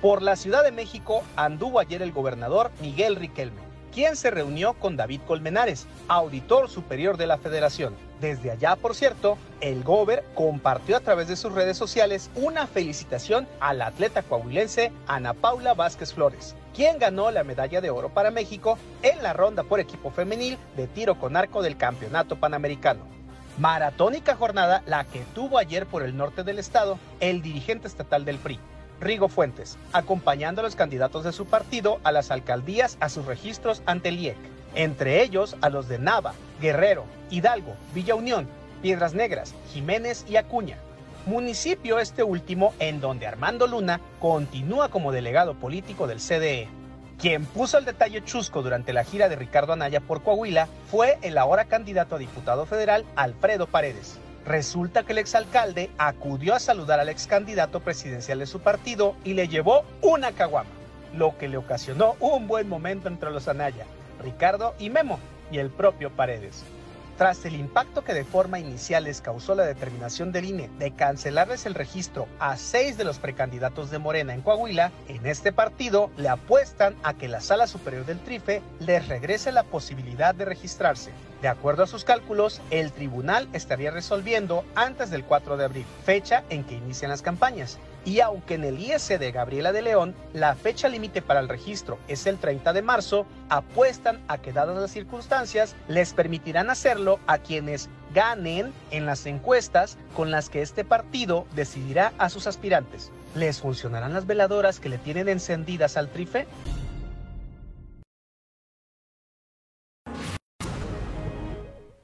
Por la Ciudad de México anduvo ayer el gobernador Miguel Riquelme, quien se reunió con David Colmenares, auditor superior de la federación. Desde allá, por cierto, el Gober compartió a través de sus redes sociales una felicitación a la atleta coahuilense Ana Paula Vázquez Flores, quien ganó la medalla de oro para México en la ronda por equipo femenil de tiro con arco del Campeonato Panamericano. Maratónica jornada la que tuvo ayer por el norte del estado el dirigente estatal del PRI, Rigo Fuentes, acompañando a los candidatos de su partido a las alcaldías a sus registros ante el IEC entre ellos a los de Nava, Guerrero, Hidalgo, Villa Unión, Piedras Negras, Jiménez y Acuña. Municipio este último en donde Armando Luna continúa como delegado político del CDE. Quien puso el detalle chusco durante la gira de Ricardo Anaya por Coahuila fue el ahora candidato a diputado federal Alfredo Paredes. Resulta que el exalcalde acudió a saludar al ex candidato presidencial de su partido y le llevó una caguama, lo que le ocasionó un buen momento entre los Anaya, Ricardo y Memo y el propio Paredes. Tras el impacto que de forma inicial les causó la determinación del INE de cancelarles el registro a seis de los precandidatos de Morena en Coahuila, en este partido le apuestan a que la Sala Superior del Trife les regrese la posibilidad de registrarse. De acuerdo a sus cálculos, el tribunal estaría resolviendo antes del 4 de abril, fecha en que inician las campañas. Y aunque en el IS de Gabriela de León la fecha límite para el registro es el 30 de marzo, apuestan a que dadas las circunstancias les permitirán hacerlo a quienes ganen en las encuestas con las que este partido decidirá a sus aspirantes. ¿Les funcionarán las veladoras que le tienen encendidas al trife?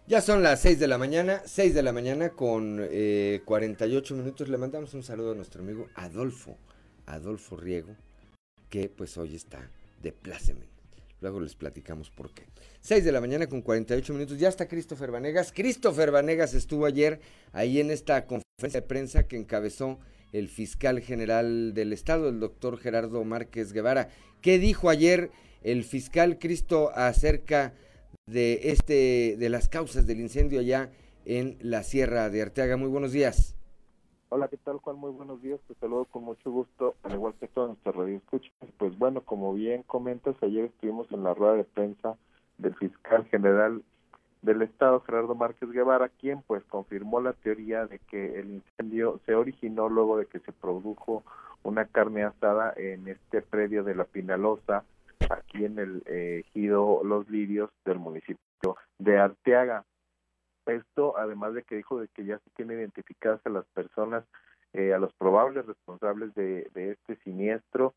Ya son las 6 de la mañana, 6 de la mañana con eh, 48 minutos. Le mandamos un saludo a nuestro amigo Adolfo, Adolfo Riego, que pues hoy está de pláceme. Luego les platicamos por qué. 6 de la mañana con 48 minutos. Ya está Christopher Vanegas. Christopher Vanegas estuvo ayer ahí en esta conferencia de prensa que encabezó el fiscal general del estado, el doctor Gerardo Márquez Guevara. ¿Qué dijo ayer el fiscal Cristo acerca este de las causas del incendio allá en la Sierra de Arteaga. Muy buenos días. Hola, ¿qué tal Juan? Muy buenos días, te saludo con mucho gusto, al igual que toda nuestra radio escucha. Pues bueno, como bien comentas, ayer estuvimos en la rueda de prensa del fiscal general del Estado, Gerardo Márquez Guevara, quien pues confirmó la teoría de que el incendio se originó luego de que se produjo una carne asada en este predio de la Pinalosa, aquí en el eh, ejido Los Lirios del municipio de Arteaga. Esto, además de que dijo de que ya se tiene identificadas a las personas, eh, a los probables responsables de, este siniestro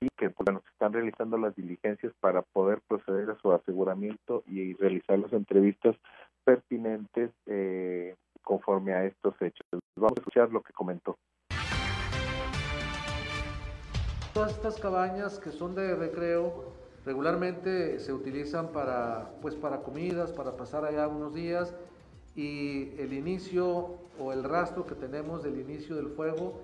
y que pues, bueno, se están realizando las diligencias para poder proceder a su aseguramiento y realizar las entrevistas pertinentes eh, conforme a estos hechos. Vamos a escuchar lo que comentó. Todas estas cabañas que son de recreo regularmente se utilizan para, pues, para comidas, para pasar allá unos días y el inicio o el rastro que tenemos del inicio del fuego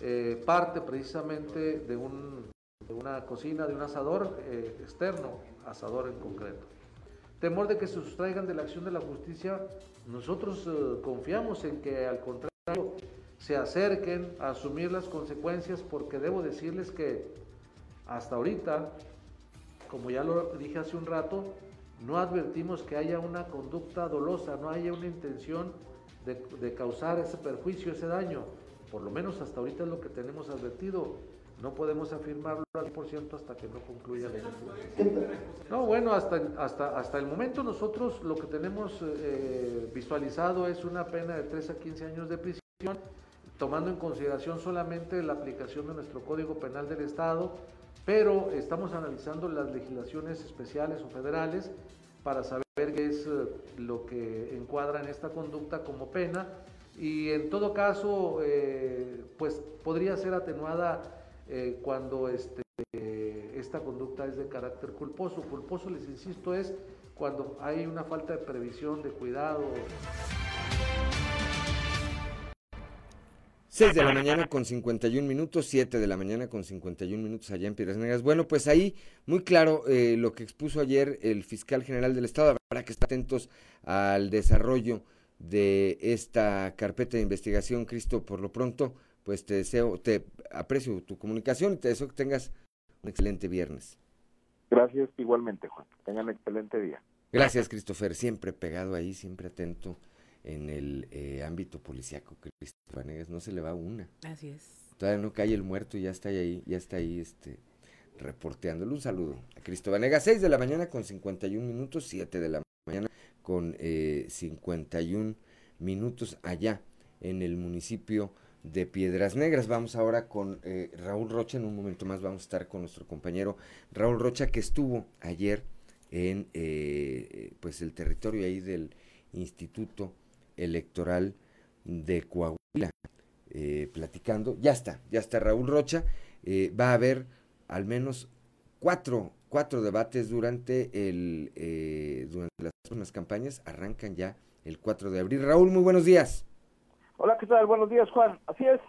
eh, parte precisamente de un de una cocina, de un asador eh, externo, asador en concreto. Temor de que se sustraigan de la acción de la justicia, nosotros eh, confiamos en que al contrario se acerquen a asumir las consecuencias porque debo decirles que hasta ahorita, como ya lo dije hace un rato, no advertimos que haya una conducta dolosa, no haya una intención de, causar ese perjuicio, ese daño. Por lo menos hasta ahorita es lo que tenemos advertido no podemos afirmarlo al 100% hasta que no concluya la investigación. No, bueno, hasta, hasta, hasta el momento nosotros lo que tenemos eh, visualizado es una pena de 3 a 15 años de prisión, tomando en consideración solamente la aplicación de nuestro Código Penal del Estado, pero estamos analizando las legislaciones especiales o federales para saber qué es eh, lo que encuadra en esta conducta como pena y en todo caso, eh, pues podría ser atenuada eh, cuando este, esta conducta es de carácter culposo. Culposo, les insisto, es cuando hay una falta de previsión, de cuidado. 6 de la mañana con 51 minutos, 7 de la mañana con 51 minutos allá en Piedras Negras. Bueno, pues ahí muy claro eh, lo que expuso ayer el fiscal general del Estado. Habrá que estar atentos al desarrollo de esta carpeta de investigación, Cristo, por lo pronto pues te deseo, te aprecio tu comunicación y te deseo que tengas un excelente viernes. Gracias igualmente, Juan. Tengan un excelente día. Gracias, Christopher. Siempre pegado ahí, siempre atento en el eh, ámbito policiaco. Christopher no se le va una. Así es. Todavía no cae el muerto y ya está ahí, ya está ahí este, reporteándole. Un saludo a Cristo Vanegas. 6 de la mañana con 51 minutos, 7 de la mañana con eh, 51 minutos allá en el municipio de Piedras Negras. Vamos ahora con eh, Raúl Rocha, en un momento más vamos a estar con nuestro compañero Raúl Rocha que estuvo ayer en eh, pues el territorio ahí del Instituto Electoral de Coahuila eh, platicando. Ya está, ya está Raúl Rocha. va a haber al menos cuatro, cuatro debates durante el durante las, las campañas. Arrancan ya el 4 de abril. Raúl, muy buenos días. Hola, ¿qué tal? Buenos días, Juan. Así es,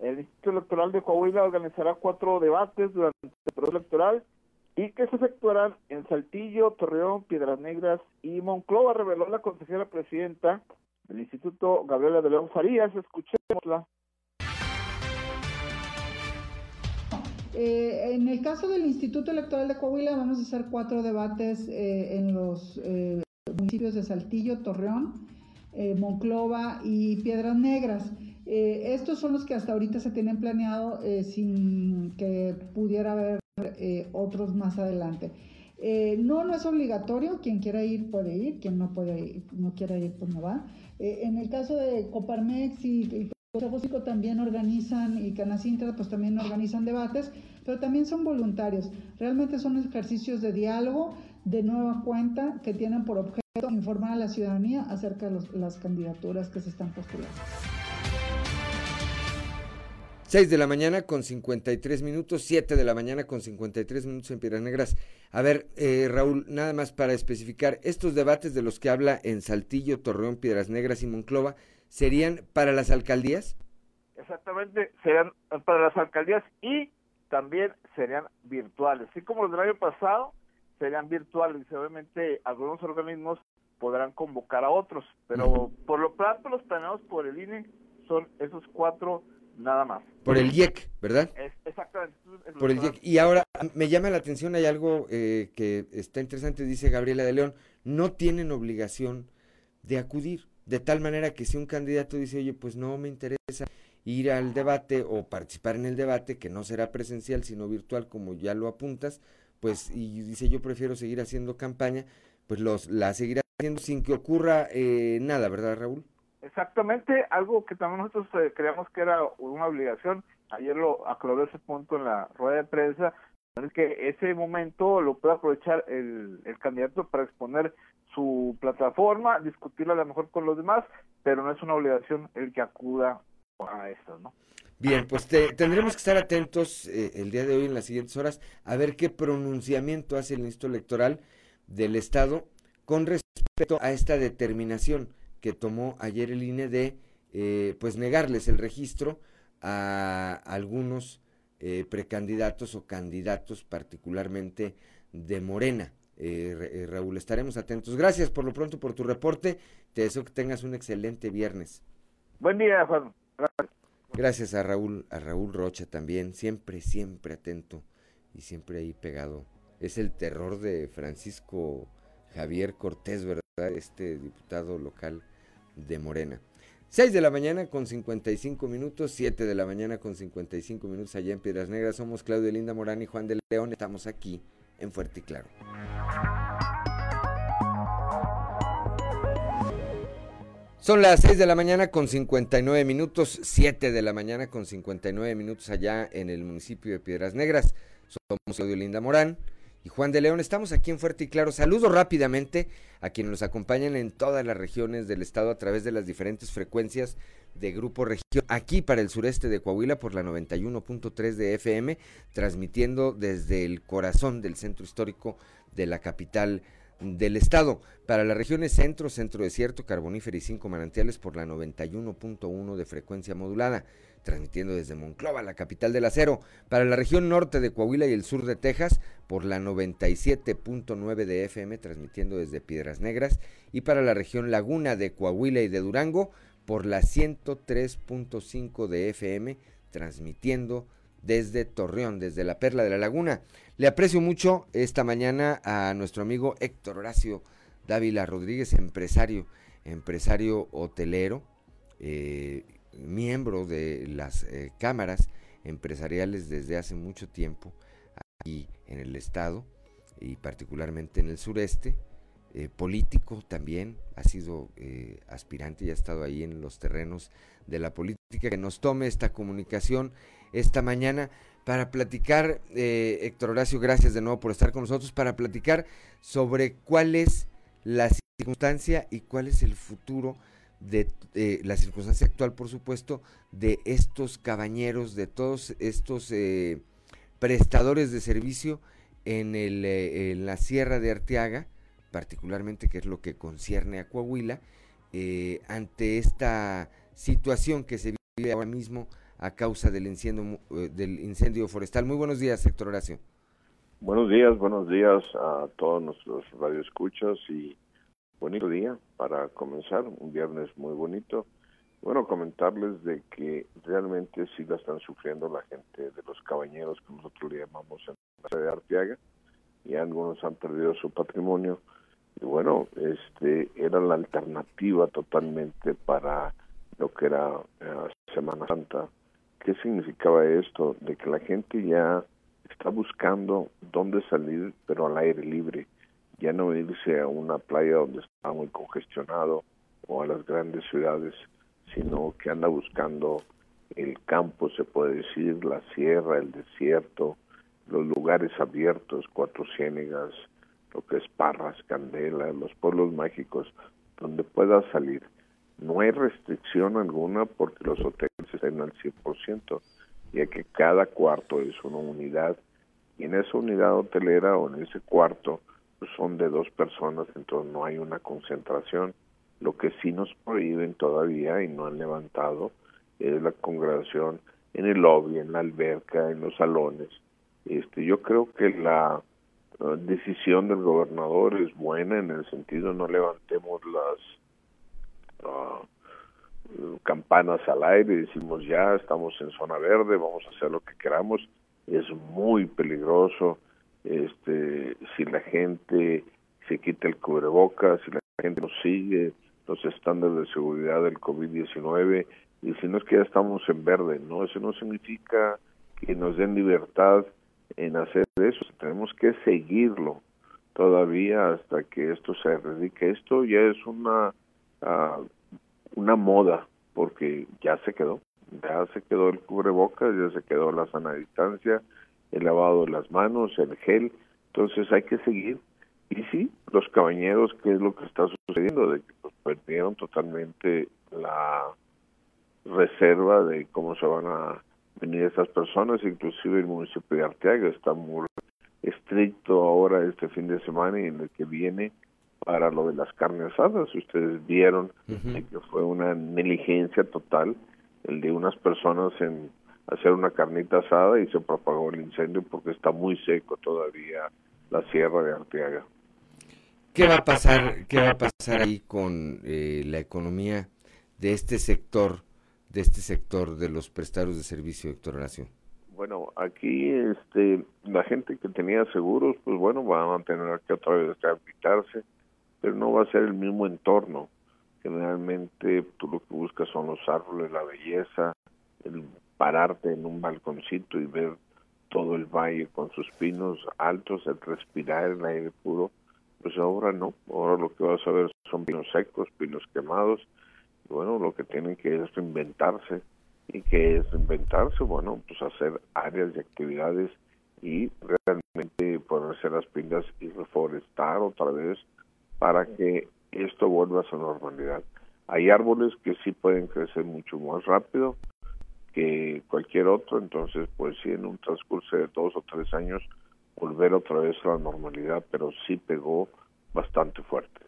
el Instituto Electoral de Coahuila organizará cuatro debates durante el proceso electoral y que se efectuarán en Saltillo, Torreón, Piedras Negras y Monclova, reveló la consejera presidenta del Instituto, Gabriela de León Farías. Escuchémosla. Eh, en el caso del Instituto Electoral de Coahuila vamos a hacer cuatro debates eh, en los eh, municipios de Saltillo, Torreón, eh, Monclova y Piedras Negras. Estos son los que hasta ahorita se tienen planeado sin que pudiera haber otros más adelante. No, no es obligatorio, quien quiera ir puede ir, quien no puede ir, no quiera ir pues no va. en el caso de Coparmex y, y Consejo también organizan y Canacintra pues también organizan debates, pero también son voluntarios. Realmente son ejercicios de diálogo de nueva cuenta que tienen por objeto informar a la ciudadanía acerca de las candidaturas que se están postulando. 6 de la mañana con 53 minutos, 7 de la mañana con 53 minutos en Piedras Negras. A ver, eh, Raúl, nada más para especificar, estos debates de los que habla en Saltillo, Torreón, Piedras Negras y Monclova, ¿serían para las alcaldías? Exactamente, serían para las alcaldías y también serían virtuales. Así como los del año pasado, serían virtuales y obviamente algunos organismos podrán convocar a otros, pero por lo pronto los planeados por el INE son esos cuatro nada más. Por el IEC, ¿verdad? exactamente. Por el IEC. Y ahora me llama la atención, hay algo eh, que está interesante, dice Gabriela de León, no tienen obligación de acudir, de tal manera que si un candidato dice, oye, pues no me interesa ir al debate o participar en el debate, que no será presencial, sino virtual, como ya lo apuntas, pues, y dice, yo prefiero seguir haciendo campaña, pues los, la seguirá haciendo sin que ocurra eh, nada, ¿verdad, Raúl? Exactamente, algo que también nosotros eh, creíamos que era una obligación, ayer lo aclaró ese punto en la rueda de prensa, es que ese momento lo puede aprovechar el, el candidato para exponer su plataforma, discutirla a lo mejor con los demás, pero no es una obligación el que acuda a esto, ¿no? Bien, pues tendremos que estar atentos eh, el día de hoy en las siguientes horas a ver qué pronunciamiento hace el Instituto Electoral del Estado con respecto a esta determinación que tomó ayer el INE de eh, pues negarles el registro a algunos eh, precandidatos o candidatos particularmente de Morena. Eh, eh, Raúl, estaremos atentos. Gracias por lo pronto por tu reporte. Te deseo que tengas un excelente viernes. Buen día, Juan. Gracias. a Raúl, a Raúl Rocha también, siempre, siempre atento y siempre ahí pegado. Es el terror de Francisco Javier Cortés, ¿verdad? Este diputado local de Morena. 6 de la mañana con 55 minutos, 7 de la mañana con 55 minutos allá en Piedras Negras. Somos Claudio Linda Morán y Juan de León. Estamos aquí en Fuerte y Claro. Son las 6 de la mañana con 59 minutos, 7 de la mañana con 59 minutos allá en el municipio de Piedras Negras. Somos Claudio Linda Morán y Juan de León. Estamos aquí en Fuerte y Claro. Saludo rápidamente a quienes nos acompañan en todas las regiones del estado a través de las diferentes frecuencias de Grupo Región, aquí para el sureste de Coahuila por la 91.3 de FM, transmitiendo desde el corazón del centro histórico de la capital del estado. Para las regiones centro, centro desierto, carbonífero y cinco manantiales por la 91.1 de frecuencia modulada transmitiendo desde Monclova, la capital del acero, para la región norte de Coahuila y el sur de Texas por la 97.9 de FM, transmitiendo desde Piedras Negras, y para la región Laguna de Coahuila y de Durango por la 103.5 de FM, transmitiendo desde Torreón, desde la Perla de la Laguna. Le aprecio mucho esta mañana a nuestro amigo Héctor Horacio Dávila Rodríguez, empresario, empresario hotelero, eh, miembro de las eh, cámaras empresariales desde hace mucho tiempo aquí en el estado y particularmente en el sureste, eh, político también, ha sido eh, aspirante y ha estado ahí en los terrenos de la política, que nos tome esta comunicación esta mañana para platicar, Héctor Horacio, gracias de nuevo por estar con nosotros, para platicar sobre cuál es la circunstancia y cuál es el futuro de eh, la circunstancia actual, por supuesto, de estos cabañeros, de todos estos eh, prestadores de servicio en, el, eh, en la Sierra de Arteaga, particularmente que es lo que concierne a Coahuila, ante esta situación que se vive ahora mismo a causa del incendio, del incendio forestal. Muy buenos días, Héctor Horacio. Buenos días, buenos días a todos nuestros radioescuchas y bonito día para comenzar, un viernes muy bonito. Bueno, comentarles de que realmente sí la están sufriendo la gente de los cabañeros, que nosotros le llamamos en la ciudad de Arteaga, y algunos han perdido su patrimonio. Y bueno, este era la alternativa totalmente para lo que era eh, Semana Santa. ¿Qué significaba esto? De que la gente ya está buscando dónde salir, pero al aire libre ya no irse a una playa donde está muy congestionado o a las grandes ciudades, sino que anda buscando el campo, se puede decir, la sierra, el desierto, los lugares abiertos, Cuatro Ciénegas, lo que es Parras, Candela, los pueblos mágicos, donde pueda salir. No hay restricción alguna porque los hoteles están al 100%, ya que cada cuarto es una unidad y en esa unidad hotelera o en ese cuarto son de dos personas, entonces no hay una concentración. Lo que sí nos prohíben todavía y no han levantado es la congregación en el lobby, en la alberca, en los salones. Este, yo creo que la uh, decisión del gobernador es buena en el sentido no levantemos las uh, campanas al aire, decimos ya estamos en zona verde, vamos a hacer lo que queramos, es muy peligroso. Este, si la gente se quita el cubrebocas, si la gente no sigue los estándares de seguridad del COVID-19, y si no es que ya estamos en verde, no, eso no significa que nos den libertad en hacer eso, tenemos que seguirlo todavía hasta que esto se erradique. Esto ya es una ah, una moda porque ya se quedó, ya se quedó el cubrebocas, ya se quedó la sana distancia, el lavado de las manos, el gel, entonces hay que seguir. Y sí, los cabañeros, ¿qué es lo que está sucediendo? De que pues, perdieron totalmente la reserva de cómo se van a venir estas personas, inclusive el municipio de Arteaga está muy estricto ahora este fin de semana y en el que viene para lo de las carnes asadas. Ustedes vieron que fue una negligencia total el de unas personas en hacer una carnita asada y se propagó el incendio porque está muy seco todavía la sierra de Arteaga. ¿Qué va a pasar, qué va a pasar ahí con eh, la economía de este sector, de este sector de los prestadores de servicio, doctor Horacio? Bueno, aquí este, la gente que tenía seguros, pues bueno, van a tener que otra vez rehabilitarse pero no va a ser el mismo entorno. Generalmente tú lo que buscas son los árboles, la belleza, el pararte en un balconcito y ver todo el valle con sus pinos altos, el respirar el aire puro. Pues ahora no, ahora lo que vas a ver son pinos secos, pinos quemados. bueno, lo que tienen que es reinventarse. ¿Y que es reinventarse? Bueno, pues hacer áreas de actividades y realmente ponerse las pilas y reforestar otra vez para que esto vuelva a su normalidad. Hay árboles que sí pueden crecer mucho más rápido que cualquier otro, entonces pues sí en un transcurso de dos o tres años volver otra vez a la normalidad, pero sí pegó bastante fuerte.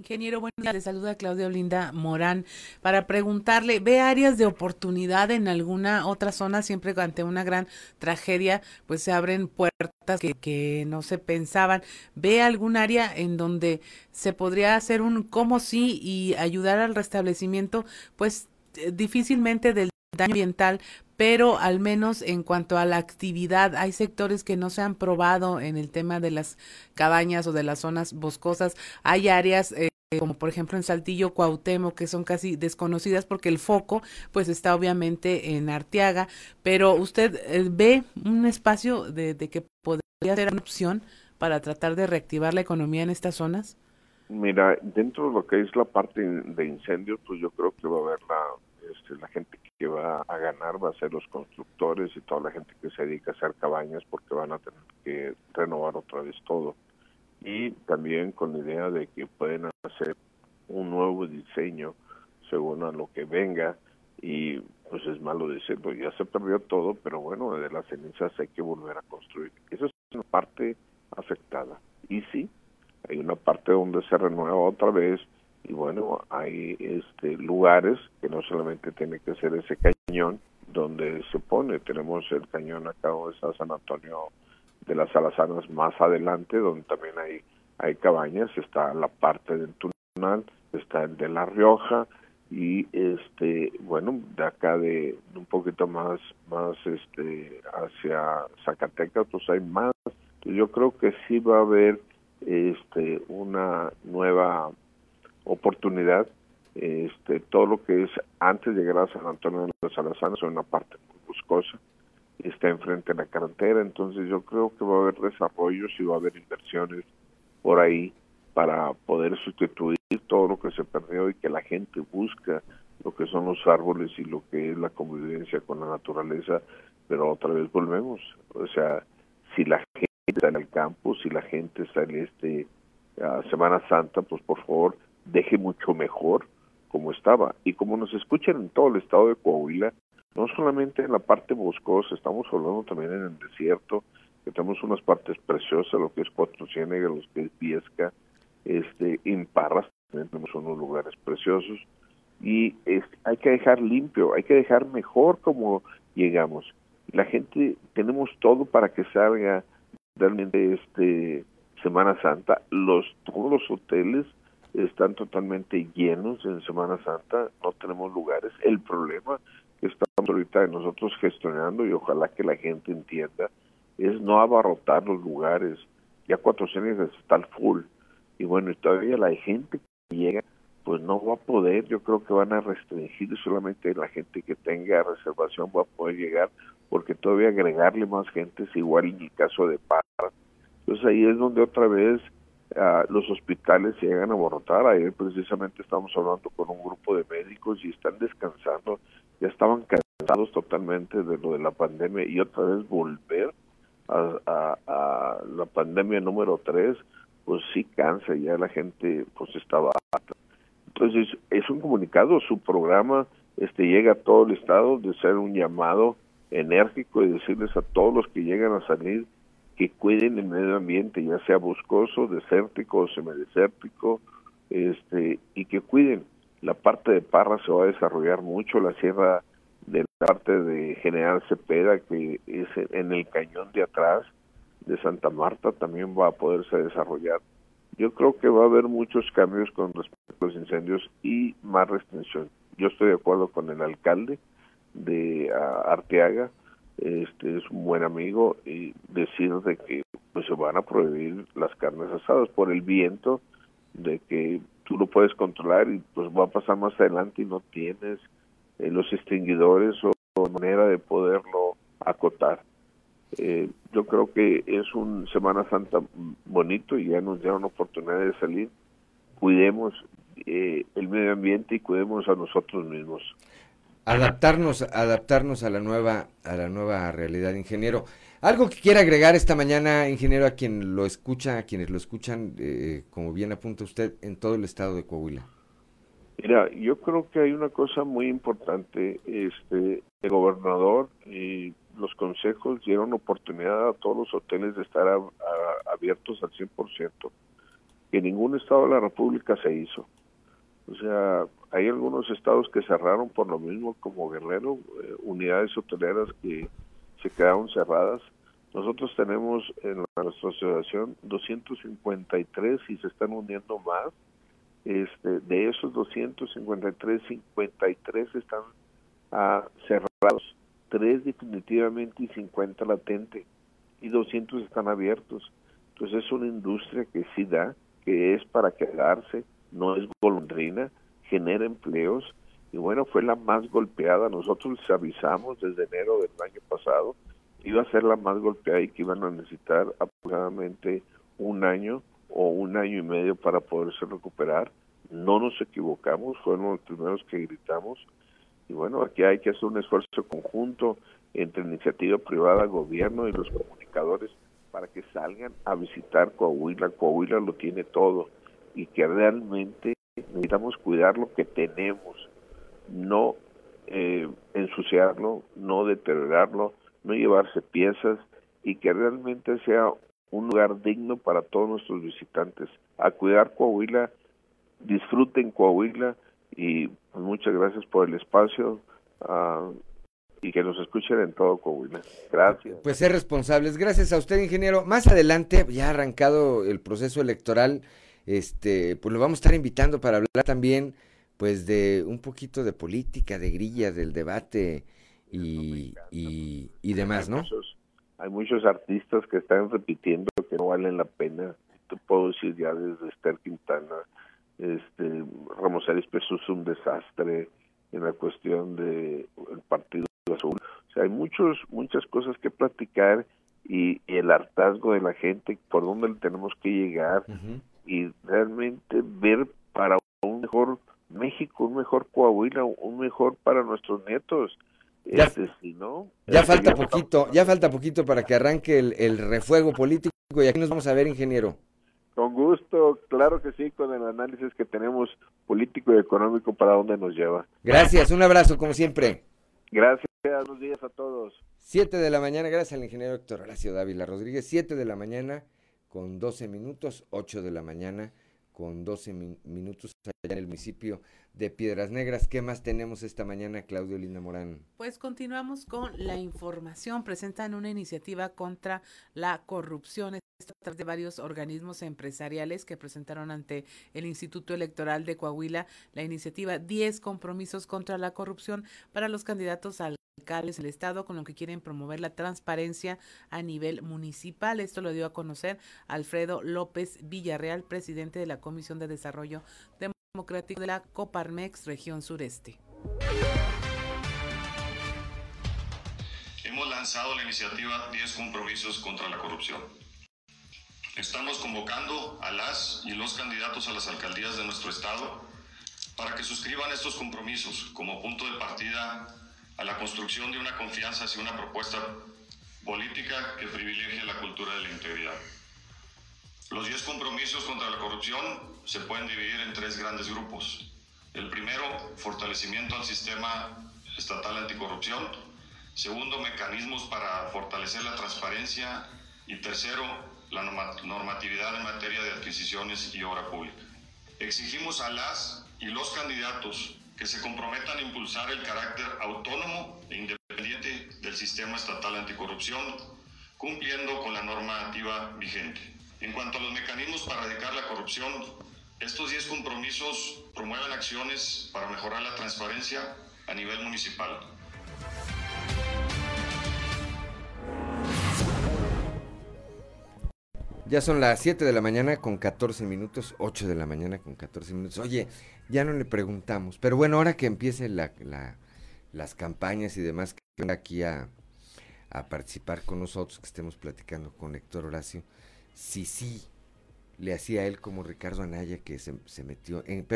Ingeniero, buenos días. Le saluda Claudia Olinda Morán para preguntarle, ¿ve áreas de oportunidad en alguna otra zona? Siempre ante una gran tragedia, pues se abren puertas que, que no se pensaban. ¿Ve algún área en donde se podría hacer un cómo sí y ayudar al restablecimiento? Pues eh, difícilmente del daño ambiental, pero al menos en cuanto a la actividad, hay sectores que no se han probado en el tema de las cabañas o de las zonas boscosas. Hay áreas eh, como por ejemplo en Saltillo, Cuauhtémoc, que son casi desconocidas porque el foco pues está obviamente en Arteaga, pero usted eh, ve un espacio de, que podría ser una opción para tratar de reactivar la economía en estas zonas. Mira, dentro de lo que es la parte de incendios, pues yo creo que va a haber la, este, la gente que va a ganar, va a ser los constructores y toda la gente que se dedica a hacer cabañas porque van a tener que renovar otra vez todo y también con la idea de que pueden hacer un nuevo diseño según a lo que venga y pues es malo decirlo, ya se perdió todo, pero bueno, de las cenizas hay que volver a construir. Esa es una parte afectada. Y sí, hay una parte donde se renueva otra vez y bueno, hay este lugares que no solamente tiene que ser ese cañón donde se pone, tenemos el cañón acá donde está San Antonio de las alazanas más adelante, donde también hay, hay cabañas, está la parte del túnel, está el de La Rioja, y este bueno de acá de un poquito más más este hacia Zacatecas pues hay más. Yo creo que sí va a haber este una nueva oportunidad este todo lo que es antes de llegar a San Antonio de las Alazanas una parte muy buscosa está enfrente de la carretera, entonces yo creo que va a haber desarrollos y va a haber inversiones por ahí para poder sustituir todo lo que se perdió y que la gente busca lo que son los árboles y lo que es la convivencia con la naturaleza, pero otra vez volvemos, o sea, si la gente está en el campo, si la gente está en este Semana Santa, pues por favor deje mucho mejor como estaba. Y como nos escuchan en todo el estado de Coahuila, no solamente en la parte boscosa, estamos hablando también en el desierto, que tenemos unas partes preciosas, lo que es Cuatro Ciénegas, lo que es Viesca, este, en Parras también tenemos unos lugares preciosos, y es, hay que dejar limpio, hay que dejar mejor como llegamos. La gente, tenemos todo para que salga realmente este Semana Santa, los todos los hoteles están totalmente llenos en Semana Santa, no tenemos lugares. El problema que estamos ahorita nosotros gestionando y ojalá que la gente entienda es no abarrotar los lugares. Ya Cuatrocientos está full y bueno, y todavía la gente que llega pues no va a poder, yo creo que van a restringir solamente la gente que tenga reservación va a poder llegar, porque todavía agregarle más gente es igual en el caso de Parra. Entonces ahí es donde otra vez uh, los hospitales se llegan a abortar. Ayer precisamente estamos hablando con un grupo de médicos y están descansando, ya estaban cansados totalmente de lo de la pandemia y otra vez volver a, a, la pandemia número 3, pues sí cansa, ya la gente pues estaba entonces, es un comunicado, su programa este llega a todo el estado de ser un llamado enérgico y decirles a todos los que llegan a salir que cuiden el medio ambiente, ya sea boscoso, desértico o semidesértico, este, y que cuiden. La parte de Parra se va a desarrollar mucho, la sierra de la parte de General Cepeda, que es en el cañón de atrás de Santa Marta, también va a poderse desarrollar yo creo que va a haber muchos cambios con respecto a los incendios y más restricción. Yo estoy de acuerdo con el alcalde de Arteaga, este es un buen amigo y decir de que pues se van a prohibir las carnes asadas por el viento de que tú lo puedes controlar y pues va a pasar más adelante y no tienes eh, los extinguidores o manera de poderlo acotar. Eh, yo creo que es un Semana Santa bonito y ya nos dieron oportunidad de salir. Cuidemos eh, el medio ambiente y cuidemos a nosotros mismos. Adaptarnos, adaptarnos a la nueva, a la nueva realidad, ingeniero. Algo que quiera agregar esta mañana, ingeniero, a quien lo escucha, a quienes lo escuchan, eh, como bien apunta usted, en todo el estado de Coahuila. Mira, yo creo que hay una cosa muy importante. Este, el gobernador y los consejos dieron oportunidad a todos los hoteles de estar abiertos al 100%, que ningún estado de la República se hizo. O sea, hay algunos estados que cerraron por lo mismo, como Guerrero, eh, unidades hoteleras que se quedaron cerradas. Nosotros tenemos en nuestra asociación 253 y se están uniendo más. Este, de esos 253, 53 están ah, cerrados tres definitivamente y 50 latente y 200 están abiertos. Entonces es una industria que sí da, que es para quedarse, no es golondrina, genera empleos y bueno, fue la más golpeada. Nosotros les avisamos desde enero del año pasado iba a ser la más golpeada y que iban a necesitar aproximadamente un año o un año y medio para poderse recuperar. No nos equivocamos, fueron los primeros que gritamos y bueno, aquí hay que hacer un esfuerzo conjunto entre iniciativa privada, gobierno y los comunicadores para que salgan a visitar Coahuila. Coahuila lo tiene todo y que realmente necesitamos cuidar lo que tenemos, no eh, ensuciarlo, no deteriorarlo, no llevarse piezas y que realmente sea un lugar digno para todos nuestros visitantes. A cuidar Coahuila, disfruten Coahuila, y pues, muchas gracias por el espacio uh, y que nos escuchen en todo Coahuila. Gracias. Pues ser responsables. Gracias a usted, ingeniero. Más adelante, ya arrancado el proceso electoral, este, pues lo vamos a estar invitando para hablar también pues de un poquito de política, de grilla, del debate y, y, y demás, ¿no? Hay muchos, hay muchos artistas que están repitiendo que no valen la pena. Te puedo decir ya desde Esther Quintana, este Ramos Arispe es un desastre en la cuestión de el partido azul o sea hay muchos muchas cosas que platicar y, el hartazgo de la gente por dónde tenemos que llegar y realmente ver para un mejor México un mejor Coahuila un mejor para nuestros nietos ya, este, si no, ya falta poquito ya falta poquito para que arranque el, el refuego político y aquí nos vamos a ver ingeniero con gusto, claro que sí, con el análisis que tenemos político y económico para dónde nos lleva. Gracias, un abrazo como siempre. Gracias, buenos días a todos. Siete de la mañana, gracias al ingeniero Héctor Horacio Dávila Rodríguez, siete de la mañana con doce minutos, ocho de la mañana con 12 minutos allá en el municipio de Piedras Negras. ¿Qué más tenemos esta mañana, Claudio Linda Morán? Pues continuamos con la información. Presentan una iniciativa contra la corrupción a través de varios organismos empresariales que presentaron ante el Instituto Electoral de Coahuila la iniciativa 10 compromisos contra la corrupción para los candidatos al del estado con lo que quieren promover la transparencia a nivel municipal. Esto lo dio a conocer Alfredo López Villarreal, presidente de la Comisión de Desarrollo Democrático de la Coparmex región sureste. Hemos lanzado la iniciativa 10 compromisos contra la corrupción. Estamos convocando a las y los candidatos a las alcaldías de nuestro estado para que suscriban estos compromisos como punto de partida a la construcción de una confianza hacia una propuesta política que privilegie la cultura de la integridad. Los 10 compromisos contra la corrupción se pueden dividir en tres grandes grupos. El primero, fortalecimiento al sistema estatal anticorrupción. Segundo, mecanismos para fortalecer la transparencia. Y tercero, la normatividad en materia de adquisiciones y obra pública. Exigimos a las y los candidatos que se comprometan a impulsar el carácter autónomo e independiente del sistema estatal anticorrupción, cumpliendo con la normativa vigente. En cuanto a los mecanismos para erradicar la corrupción, estos 10 compromisos promueven acciones para mejorar la transparencia a nivel municipal. Ya son las 7 de la mañana con 14 minutos, 8 de la mañana con 14 minutos. Oye, ya no le preguntamos, pero bueno, ahora que empiece la, las campañas y demás, que venga aquí a, a, participar con nosotros, que estemos platicando con Héctor Horacio, sí, sí, le hacía él como Ricardo Anaya que se, se metió en...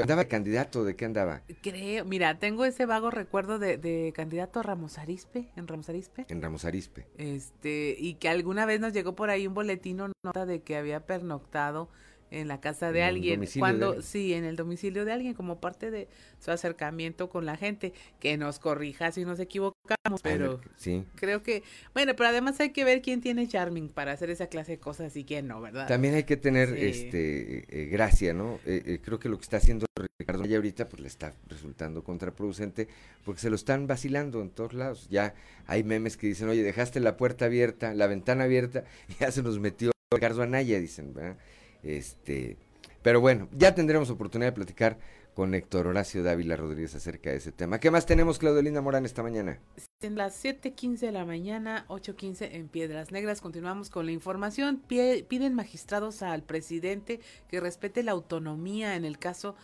andaba candidato, ¿de qué andaba? Creo, mira, tengo ese vago recuerdo de, de candidato a Ramos Arispe, en Ramos Arispe. En Ramos Arispe. Este, y que alguna vez nos llegó por ahí un boletino nota de que había pernoctado en la casa de alguien, cuando de sí, en el domicilio de alguien como parte de su acercamiento con la gente, que nos corrija si nos equivocamos, pero sí. creo que, bueno, pero además hay que ver quién tiene charming para hacer esa clase de cosas y quién no, ¿verdad? También hay que tener sí. este eh, gracia, ¿no? Eh, eh, creo que lo que está haciendo Ricardo ya ahorita pues le está resultando contraproducente porque se lo están vacilando en todos lados. Ya hay memes que dicen, "Oye, dejaste la puerta abierta, la ventana abierta, y ya se nos metió Ricardo Anaya", dicen, ¿verdad? Este, pero bueno, ya tendremos oportunidad de platicar con Héctor Horacio Dávila Rodríguez acerca de ese tema. ¿Qué más tenemos, Claudelina Morán, esta mañana? En las 7.15 de la mañana, 8.15 en Piedras Negras, continuamos con la información. Piden magistrados al presidente que respete la autonomía en el caso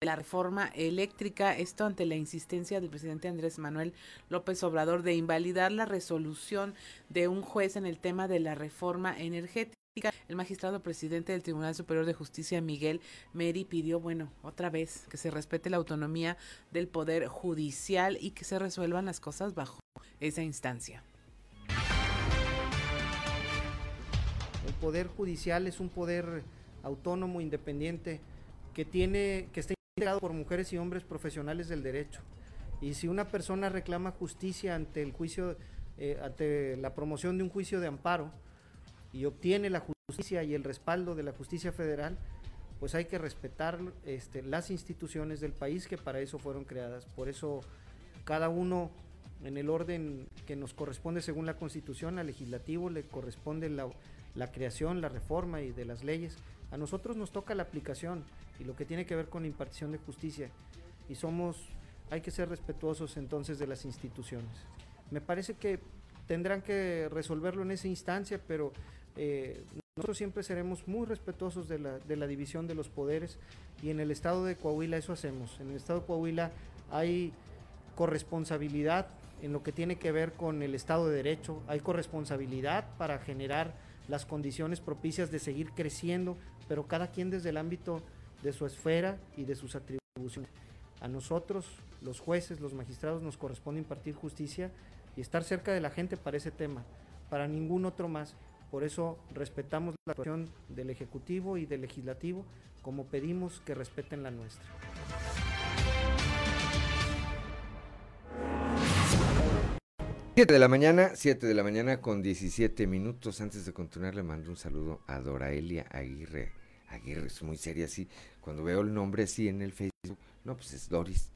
de la reforma eléctrica, esto ante la insistencia del presidente Andrés Manuel López Obrador de invalidar la resolución de un juez en el tema de la reforma energética. El magistrado presidente del Tribunal Superior de Justicia, Miguel Meri, pidió, bueno, otra vez, que se respete la autonomía del Poder Judicial y que se resuelvan las cosas bajo esa instancia. El Poder Judicial es un poder autónomo, independiente, que tiene, que está integrado por mujeres y hombres profesionales del derecho. Y si una persona reclama justicia ante el juicio, eh, ante la promoción de un juicio de amparo, y obtiene la justicia y el respaldo de la justicia federal, pues hay que respetar este, las instituciones del país que para eso fueron creadas. Por eso cada uno en el orden que nos corresponde según la Constitución, al legislativo le corresponde la, la creación, la reforma y de las leyes. A nosotros nos toca la aplicación y lo que tiene que ver con la impartición de justicia. Y somos, hay que ser respetuosos entonces de las instituciones. Me parece que tendrán que resolverlo en esa instancia, pero eh, nosotros siempre seremos muy respetuosos de la, de la división de los poderes y en el estado de Coahuila eso hacemos. En el estado de Coahuila hay corresponsabilidad en lo que tiene que ver con el Estado de Derecho, hay corresponsabilidad para generar las condiciones propicias de seguir creciendo, pero cada quien desde el ámbito de su esfera y de sus atribuciones. A nosotros, los jueces, los magistrados, nos corresponde impartir justicia y estar cerca de la gente para ese tema, para ningún otro más. Por eso respetamos la actuación del Ejecutivo y del Legislativo, como pedimos que respeten la nuestra. Siete de la mañana, 7 de la mañana con 17 minutos. Antes de continuar, le mando un saludo a Doraelia Aguirre Aguirre, es muy seria así. Cuando veo el nombre así en el Facebook, no, pues es Doris,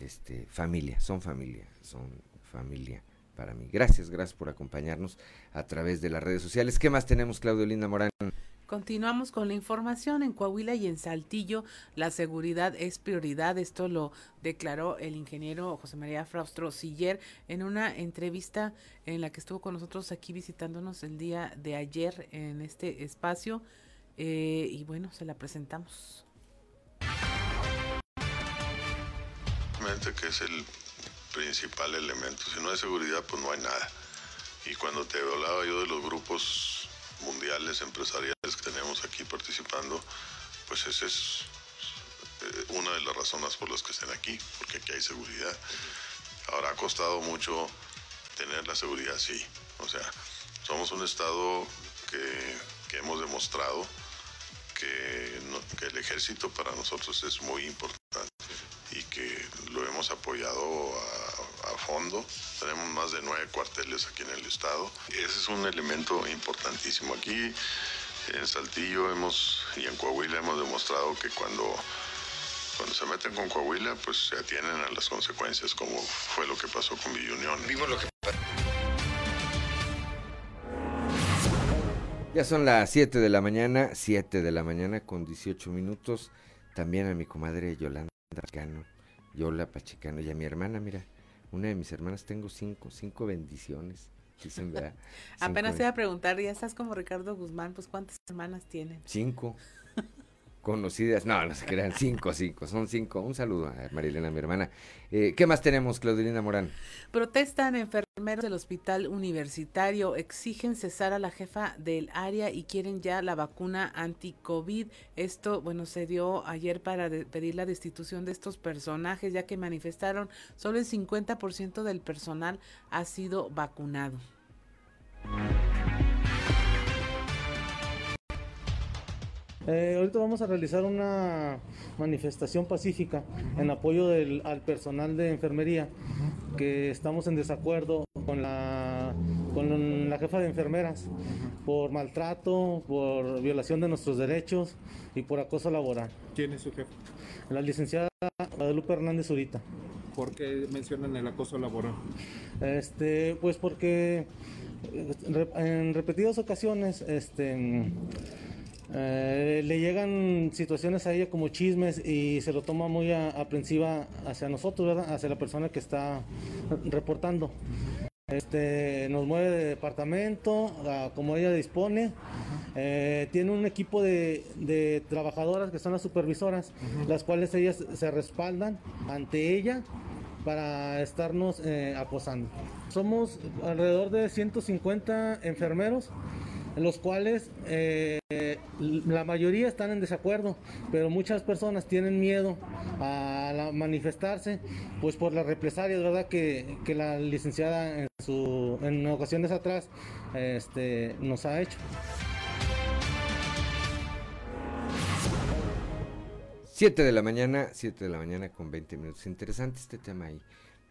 este, familia, son familia, son familia para mí. Gracias, gracias por acompañarnos a través de las redes sociales. ¿Qué más tenemos, Claudio Linda Morán? Continuamos con la información. En Coahuila y en Saltillo, la seguridad es prioridad. Esto lo declaró el ingeniero José María Fraustro Siller en una entrevista en la que estuvo con nosotros aquí visitándonos el día de ayer en este espacio. Eh, y bueno, se la presentamos. que es el principal elemento. Si no hay seguridad, pues no hay nada. Y cuando te hablaba yo de los grupos mundiales empresariales que tenemos aquí participando, pues esa es eh, una de las razones por las que estén aquí, porque aquí hay seguridad. Ahora ha costado mucho tener la seguridad, sí. O sea, somos un estado que, que hemos demostrado que, que el ejército para nosotros es muy importante y que lo hemos apoyado a, a, fondo. Tenemos más de nueve cuarteles aquí en el estado. Ese es un elemento importantísimo. Aquí en Saltillo hemos y en Coahuila hemos demostrado que cuando, cuando se meten con Coahuila, pues se atienen a las consecuencias, como fue lo que pasó con Villunión. Vimos lo que Ya son las 7 de la mañana, 7 de la mañana con 18 minutos. También a mi comadre Yolanda Pachicano, Yola Pachicano y a mi hermana, mira, una de mis hermanas, tengo cinco, cinco bendiciones. Dicen, Apenas te iba a preguntar, ya estás como Ricardo Guzmán, pues ¿cuántas hermanas tienen? Cinco. Conocidas, no, no se crean, cinco, cinco, son cinco. Un saludo a Marilena, mi hermana. Eh, ¿Qué más tenemos, Claudelina Morán? Protestan enfermeros del hospital universitario, exigen cesar a la jefa del área y quieren ya la vacuna anti-COVID. Esto, bueno, se dio ayer para pedir la destitución de estos personajes, ya que manifestaron solo el 50% del personal ha sido vacunado. Eh, ahorita vamos a realizar una manifestación pacífica en apoyo del, al personal de enfermería, que estamos en desacuerdo con la, con la jefa de enfermeras por maltrato, por violación de nuestros derechos y por acoso laboral. ¿Quién es su jefa? La licenciada Guadalupe Hernández Zurita. ¿Por qué mencionan el acoso laboral? Este, pues porque eh, en repetidas ocasiones, este eh, le llegan situaciones a ella como chismes y se lo toma muy aprensiva hacia nosotros, ¿verdad? hacia la persona que está reportando. Este, nos mueve de departamento, como ella dispone. Eh, tiene un equipo de, trabajadoras que son las supervisoras, las cuales ellas se respaldan ante ella para estarnos eh, acosando. Somos alrededor de 150 enfermeros los cuales eh, la mayoría están en desacuerdo, pero muchas personas tienen miedo a manifestarse, pues por las represalias, ¿verdad? Que, la licenciada en, su, en ocasiones atrás este, nos ha hecho. Siete de la mañana, siete de la mañana con 20 minutos. Interesante este tema ahí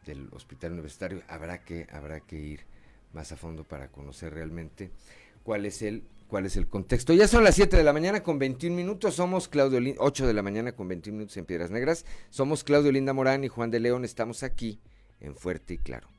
del hospital universitario. Habrá que, habrá que ir más a fondo para conocer realmente cuál es el cuál es el contexto. Ya son las 7 de la mañana con 21 minutos, somos Claudio Linda, 8 de la mañana con 21 minutos en Piedras Negras, somos Claudio Linda Morán y Juan de León, estamos aquí en Fuerte y Claro.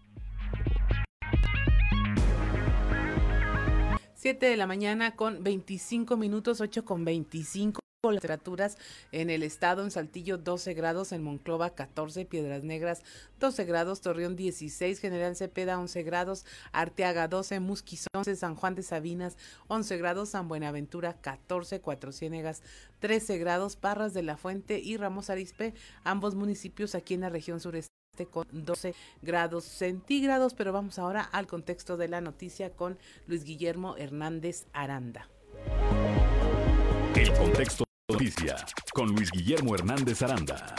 7 de la mañana con 25 minutos, 8 con 25 las temperaturas en el estado, en Saltillo 12 grados, en Monclova 14, Piedras Negras 12 grados, Torreón 16, General Cepeda 11 grados, Arteaga 12, Musquis 11, San Juan de Sabinas 11 grados, San Buenaventura 14, Cuatro Ciénegas 13 grados, Parras de la Fuente y Ramos Arispe, ambos municipios aquí en la región sureste con 12 grados centígrados, pero vamos ahora al contexto de la noticia con Luis Guillermo Hernández Aranda. El contexto Noticia con Luis Guillermo Hernández Aranda.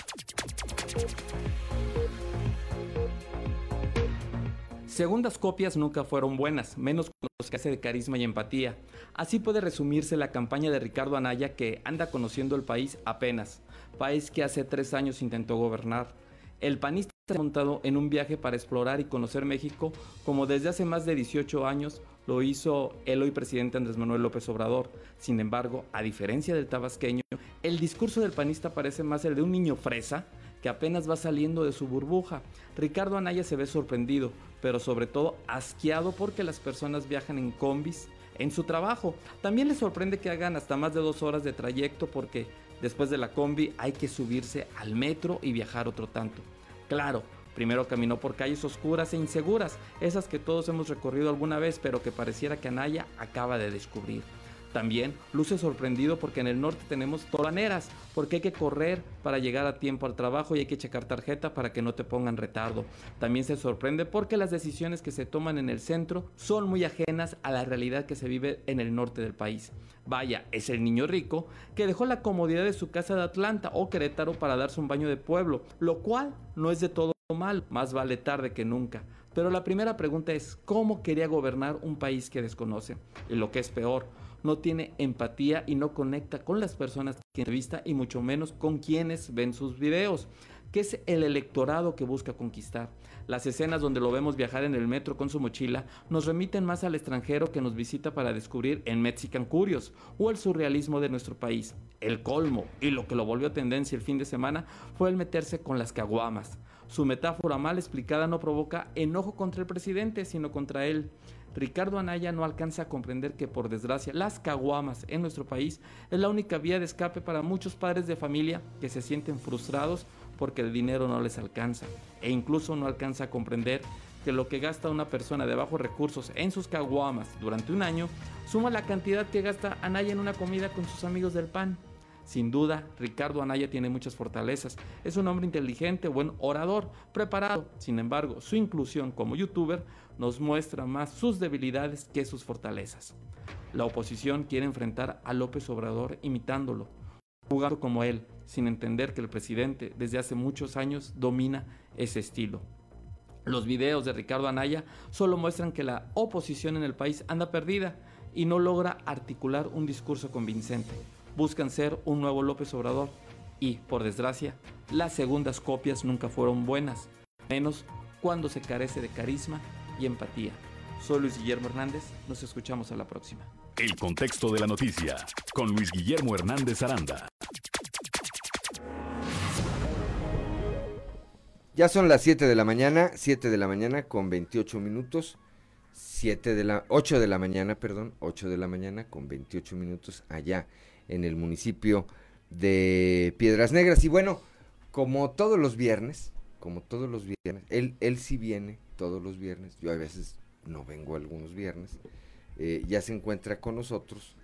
Segundas copias nunca fueron buenas, menos con los que hace de carisma y empatía. Así puede resumirse la campaña de Ricardo Anaya que anda conociendo el país apenas, país que hace tres años intentó gobernar. El panista montado en un viaje para explorar y conocer México como desde hace más de 18 años lo hizo el hoy presidente Andrés Manuel López Obrador. Sin embargo, a diferencia del tabasqueño, el discurso del panista parece más el de un niño fresa que apenas va saliendo de su burbuja. Ricardo Anaya se ve sorprendido, pero sobre todo asqueado porque las personas viajan en combis en su trabajo. También le sorprende que hagan hasta más de dos horas de trayecto porque después de la combi hay que subirse al metro y viajar otro tanto. Claro, Primero caminó por calles oscuras e inseguras, esas que todos hemos recorrido alguna vez, pero que pareciera que Anaya acaba de descubrir. También luce sorprendido porque en el norte tenemos tolaneras, porque hay que correr para llegar a tiempo al trabajo y hay que checar tarjeta para que no te pongan retardo. También se sorprende porque las decisiones que se toman en el centro son muy ajenas a la realidad que se vive en el norte del país. Vaya, es el niño rico que dejó la comodidad de su casa de Atlanta o Querétaro para darse un baño de pueblo, lo cual no es de todo mal, más vale tarde que nunca. Pero la primera pregunta es, ¿cómo quería gobernar un país que desconoce? Y lo que es peor, no tiene empatía y no conecta con las personas que entrevista y mucho menos con quienes ven sus videos, que es el electorado que busca conquistar. Las escenas donde lo vemos viajar en el metro con su mochila nos remiten más al extranjero que nos visita para descubrir en Mexican Curios o el surrealismo de nuestro país. El colmo y lo que lo volvió tendencia el fin de semana fue el meterse con las caguamas. Su metáfora mal explicada no provoca enojo contra el presidente, sino contra él. Ricardo Anaya no alcanza a comprender que, por desgracia, las caguamas en nuestro país es la única vía de escape para muchos padres de familia que se sienten frustrados porque el dinero no les alcanza e incluso no alcanza a comprender que lo que gasta una persona de bajos recursos en sus caguamas durante un año suma la cantidad que gasta Anaya en una comida con sus amigos del pan. Sin duda, Ricardo Anaya tiene muchas fortalezas. Es un hombre inteligente, buen orador, preparado. Sin embargo, su inclusión como youtuber nos muestra más sus debilidades que sus fortalezas. La oposición quiere enfrentar a López Obrador imitándolo, jugando como él, sin entender que el presidente desde hace muchos años domina ese estilo. Los videos de Ricardo Anaya solo muestran que la oposición en el país anda perdida y no logra articular un discurso convincente buscan ser un nuevo López Obrador y, por desgracia, las segundas copias nunca fueron buenas, menos cuando se carece de carisma y empatía. Soy Luis Guillermo Hernández, nos escuchamos a la próxima. El contexto de la noticia con Luis Guillermo Hernández Aranda. Ya son las 7 de la mañana, 7 de la mañana con 28 minutos. 7 de la 8 de la mañana, perdón, 8 de la mañana con 28 minutos allá en el municipio de Piedras Negras. Y bueno, como todos los viernes, como todos los viernes, él, él sí viene todos los viernes, yo a veces no vengo algunos viernes, eh, ya se encuentra con nosotros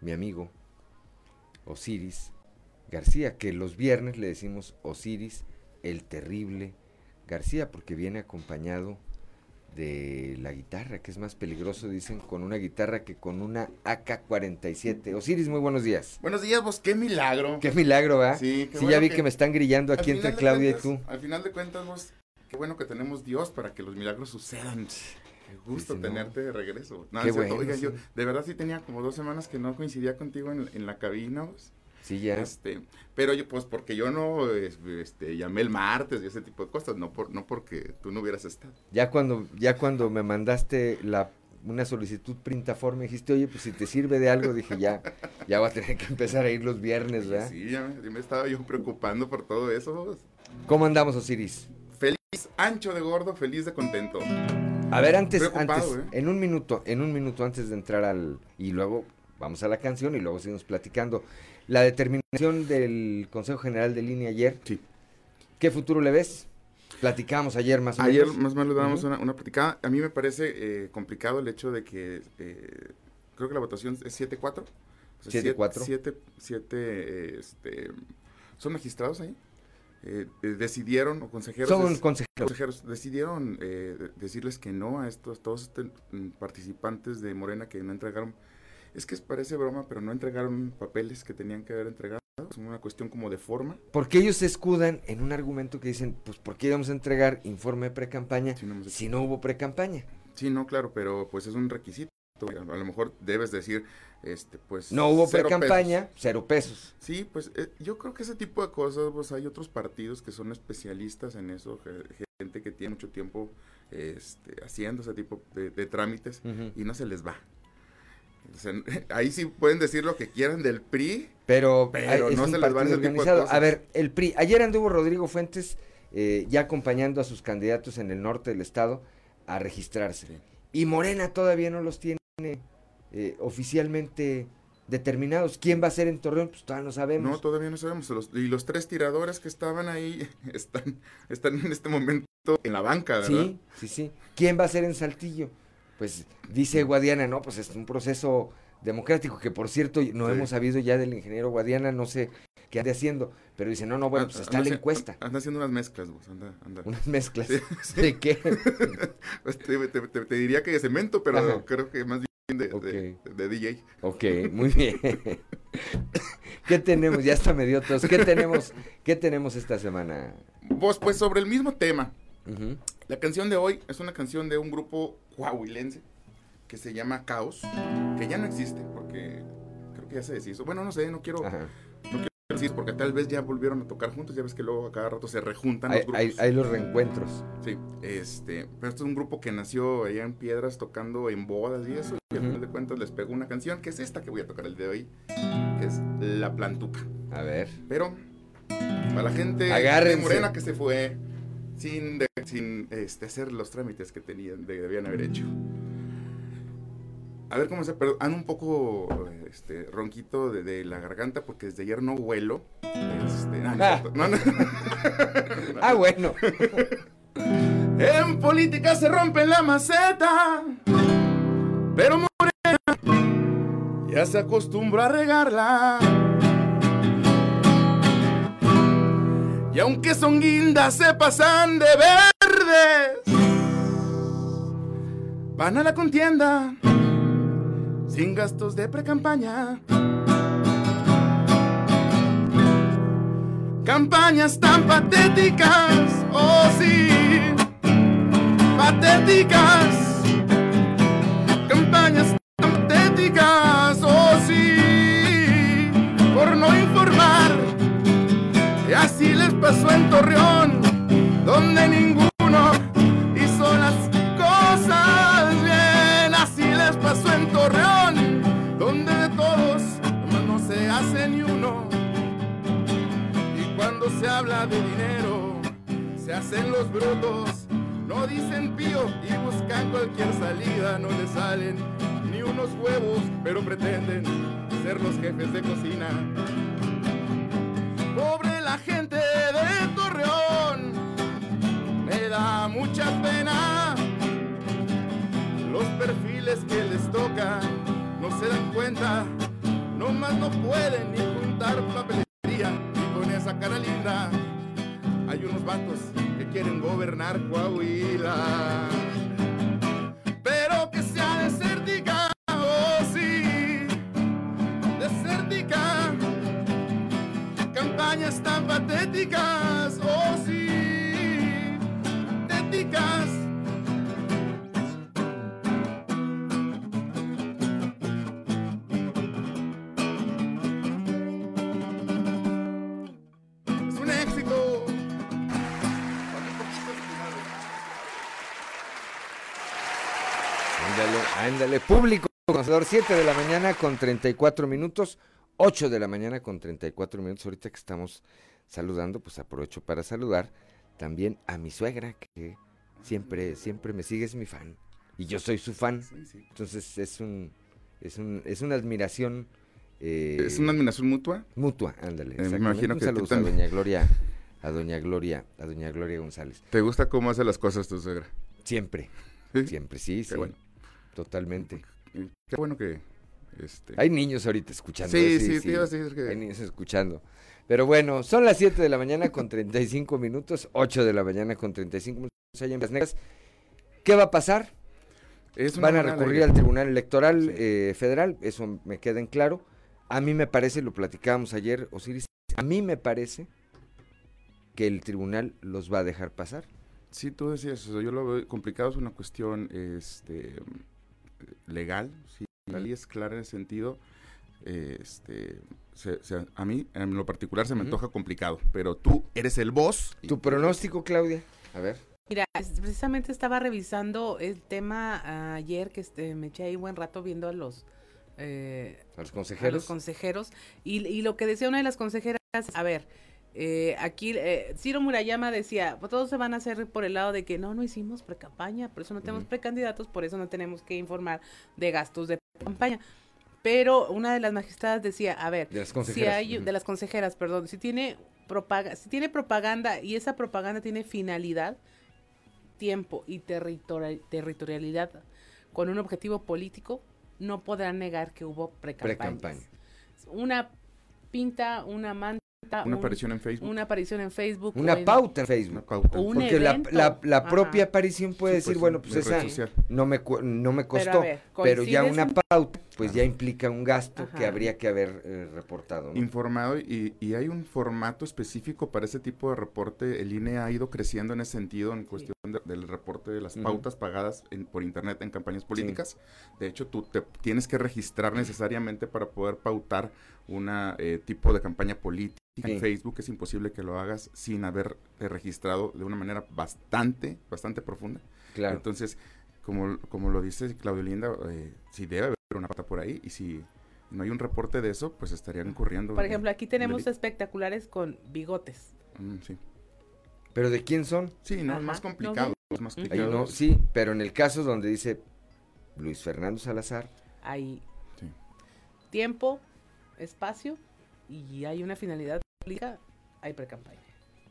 mi amigo Osiris García, que los viernes le decimos Osiris el Terrible García, porque viene acompañado de la guitarra, que es más peligroso, dicen, con una guitarra que con una AK-47. Osiris, muy buenos días. Buenos días, vos, qué milagro. Qué milagro, ¿ah? Sí, sí ya vi que, me están grillando aquí entre Claudia y tú. Al final de cuentas, vos, qué bueno que tenemos Dios para que los milagros sucedan. Qué gusto tenerte de regreso. No, qué bueno, Oiga, yo de verdad sí tenía como dos semanas que no coincidía contigo en, en la cabina, vos. Sí, ya. Este, pero yo, pues, porque yo no este, llamé el martes y ese tipo de cosas, no, por, no porque tú no hubieras estado. Ya cuando, ya cuando me mandaste la una solicitud printaforme, dijiste, oye, pues si te sirve de algo, dije, ya, ya va a tener que empezar a ir los viernes, ¿verdad? Sí, ya me, estaba yo preocupando por todo eso. ¿Cómo andamos, Osiris? Feliz, ancho de gordo, feliz de contento. A ver, antes, antes, ¿eh? en un minuto, en un minuto antes de entrar al, y luego vamos a la canción y luego seguimos platicando. La determinación del Consejo General de Línea ayer. Sí. ¿Qué futuro le ves? Platicamos ayer más o menos. Ayer más o menos le damos una, una, platicada. A mí me parece eh, complicado el hecho de que eh, creo que la votación es 7-4. 7-4. 7, este, ¿son magistrados ahí? Eh, decidieron, o consejeros. Son consejeros. consejeros decidieron decirles que no a estos, todos estos participantes de Morena que no entregaron es que parece broma, pero no entregaron papeles que tenían que haber entregado. Es una cuestión como de forma. Porque ellos se escudan en un argumento que dicen, pues, ¿por qué íbamos a entregar informe pre-campaña si no, hubo pre-campaña? Sí, no, claro, pero pues es un requisito. A lo mejor debes decir, este, pues... No hubo pre-campaña, pesos. cero pesos. Sí, pues eh, yo creo que ese tipo de cosas, pues hay otros partidos que son especialistas en eso, ge- gente que tiene mucho tiempo este, haciendo ese tipo de, de trámites y no se les va. Ahí sí pueden decir lo que quieran del PRI, Pero, no se les va de organizado. A ver, el PRI. Ayer anduvo Rodrigo Fuentes eh, ya acompañando a sus candidatos en el norte del estado a registrarse. Y Morena todavía no los tiene eh, oficialmente determinados. ¿Quién va a ser en Torreón? Pues todavía no sabemos. No, todavía no sabemos. Los- y los tres tiradores que estaban ahí están, están en este momento en la banca, ¿verdad? Sí, sí, sí. ¿Quién va a ser en Saltillo? Pues dice Guadiana, no, pues es un proceso democrático, que por cierto no Sí. hemos sabido ya del ingeniero Guadiana, no sé qué ande haciendo, pero dice, no, no, bueno, pues está Anda la encuesta. Anda haciendo unas mezclas, vos, anda, anda. Unas mezclas. Sí, sí. ¿De qué? Pues te, te- te- te diría que de cemento, pero Ajá. creo que más bien de, de- de DJ. Ok, muy bien. ¿Qué tenemos? Ya hasta me dio tos. ¿Qué tenemos, ¿Qué tenemos esta semana? Vos, pues sobre el mismo tema. Ujú. La canción de hoy es una canción de un grupo coahuilense que se llama Caos, que ya no existe porque creo que ya se deshizo. Bueno, no sé, no quiero, no quiero decir porque tal vez ya volvieron a tocar juntos, ya ves que luego a cada rato se rejuntan Hay, los grupos. hay- hay los reencuentros. Sí, este, pero esto es un grupo que nació allá en Piedras tocando en bodas y eso, y al final de cuentas les pegó una canción que es esta que voy a tocar el de hoy, que es La Plantuca. A ver. Pero, para la gente de. Morena que se fue sin, de- sin este, hacer los trámites que tenían, de- debían haber hecho. A ver cómo se, ando un poco este, ronquito de, de la garganta porque desde ayer no huelo. Este, no, no. Ah, bueno. En política se rompe la maceta, pero Morena ya se acostumbró a regarla. Y aunque son guindas, se pasan de Van a la contienda sin gastos de precampaña. Campañas tan patéticas, oh sí, patéticas. Campañas tan patéticas, oh sí, por no informar. Y así les pasó en Torreón, donde ninguno hace ni uno. Y cuando se habla de dinero, se hacen los brutos. No dicen pío y buscan cualquier salida, no les salen ni unos huevos, pero pretenden ser los jefes de cocina. Pobre la gente de Torreón, me da mucha pena. Los perfiles que les tocan no se dan cuenta, nomás no pueden ni juntar papelería y con esa cara linda. Hay unos vatos que quieren gobernar Coahuila. Pero que sea desértica, oh sí, desértica. Campañas tan patéticas, oh sí, patéticas. Ándale. Público conocedor, 7 de la mañana con 34 minutos, 8 de la mañana con 34 minutos. Ahorita que estamos saludando, pues aprovecho para saludar también a mi suegra, que siempre, siempre me sigue, es mi fan. Y yo soy su fan. Entonces es un, es un, es una admiración. eh, ¿Es una admiración mutua? Mutua, ándale. Eh, me imagino Un que saludo a doña Gloria, a doña Gloria, a doña Gloria González. ¿Te gusta cómo hace las cosas tu suegra? Siempre. Siempre, sí, sí. bueno. Totalmente. Qué bueno que... Este... Hay niños ahorita escuchando. Sí, ¿eh? sí, a decir que- Hay niños escuchando. Pero bueno, son las 7 de la mañana con 35 minutos, 8 de la mañana con 35 minutos allá en Las Negras. ¿Qué va a pasar? Es Van a recurrir alegría. al Tribunal Electoral eh, Federal, eso me queda en claro. A mí me parece, lo platicábamos ayer, Osiris, a mí me parece que el tribunal los va a dejar pasar. Sí, tú decías eso, yo lo veo complicado, es una cuestión este, legal, si la ley es clara en ese sentido, eh, este, se- se- a mí en lo particular se me antoja complicado, pero tú eres el boss. y- ¿Tu pronóstico, Claudia? A ver. Mira, es- precisamente estaba revisando el tema ayer que este, me eché ahí buen rato viendo a los eh, A los a consejeros. los consejeros y, y lo que decía una de las consejeras, a ver, eh, aquí eh, Ciro Murayama decía, pues todos se van a hacer por el lado de que no, no hicimos precampaña, por eso no tenemos precandidatos, por eso no tenemos que informar de gastos de campaña. Pero una de las magistradas decía, a ver, De las si consejeras, hay, ujú. de las consejeras, perdón, si tiene propaga, si tiene propaganda y esa propaganda tiene finalidad, tiempo y territorial- territorialidad con un objetivo político, no podrán negar que hubo precampañas. Pre-campaña. Una pinta, una manta, Una un- aparición en Facebook. una aparición en Facebook, Una en- pauta en Facebook. Una pauta. O un Porque la, evento. la, la Ajá. propia aparición puede Sí, decir, pues, bueno, pues esa no me, cu- no me Pero, costó, ver, pero, ya ¿coincides una pauta, pues ya implica un gasto que habría que haber eh, reportado. ¿no? informado y, y hay un formato específico para ese tipo de reporte. El INE ha ido creciendo en ese sentido en cuestión de- del reporte de las pautas pagadas en- por internet en campañas políticas. De hecho, tú te tienes que registrar necesariamente para poder pautar una eh, tipo de campaña política Sí. en Facebook. Es imposible que lo hagas sin haber eh, registrado de una manera bastante, bastante profunda. Claro. Entonces, como, como lo dice Claudio Linda, eh, sí debe haber una pata por ahí y si no hay un reporte de eso, pues estarían incurriendo. Por ejemplo, aquí en tenemos delito. espectaculares con bigotes. Mm, sí. ¿Pero de quién son? Sí, no, Ajá, es más ¿no complicado. es más. Ahí complicado. no, sí, pero en el caso donde dice Luis Fernando Salazar, Hay Sí. tiempo, espacio y hay una finalidad política, hay precampaña.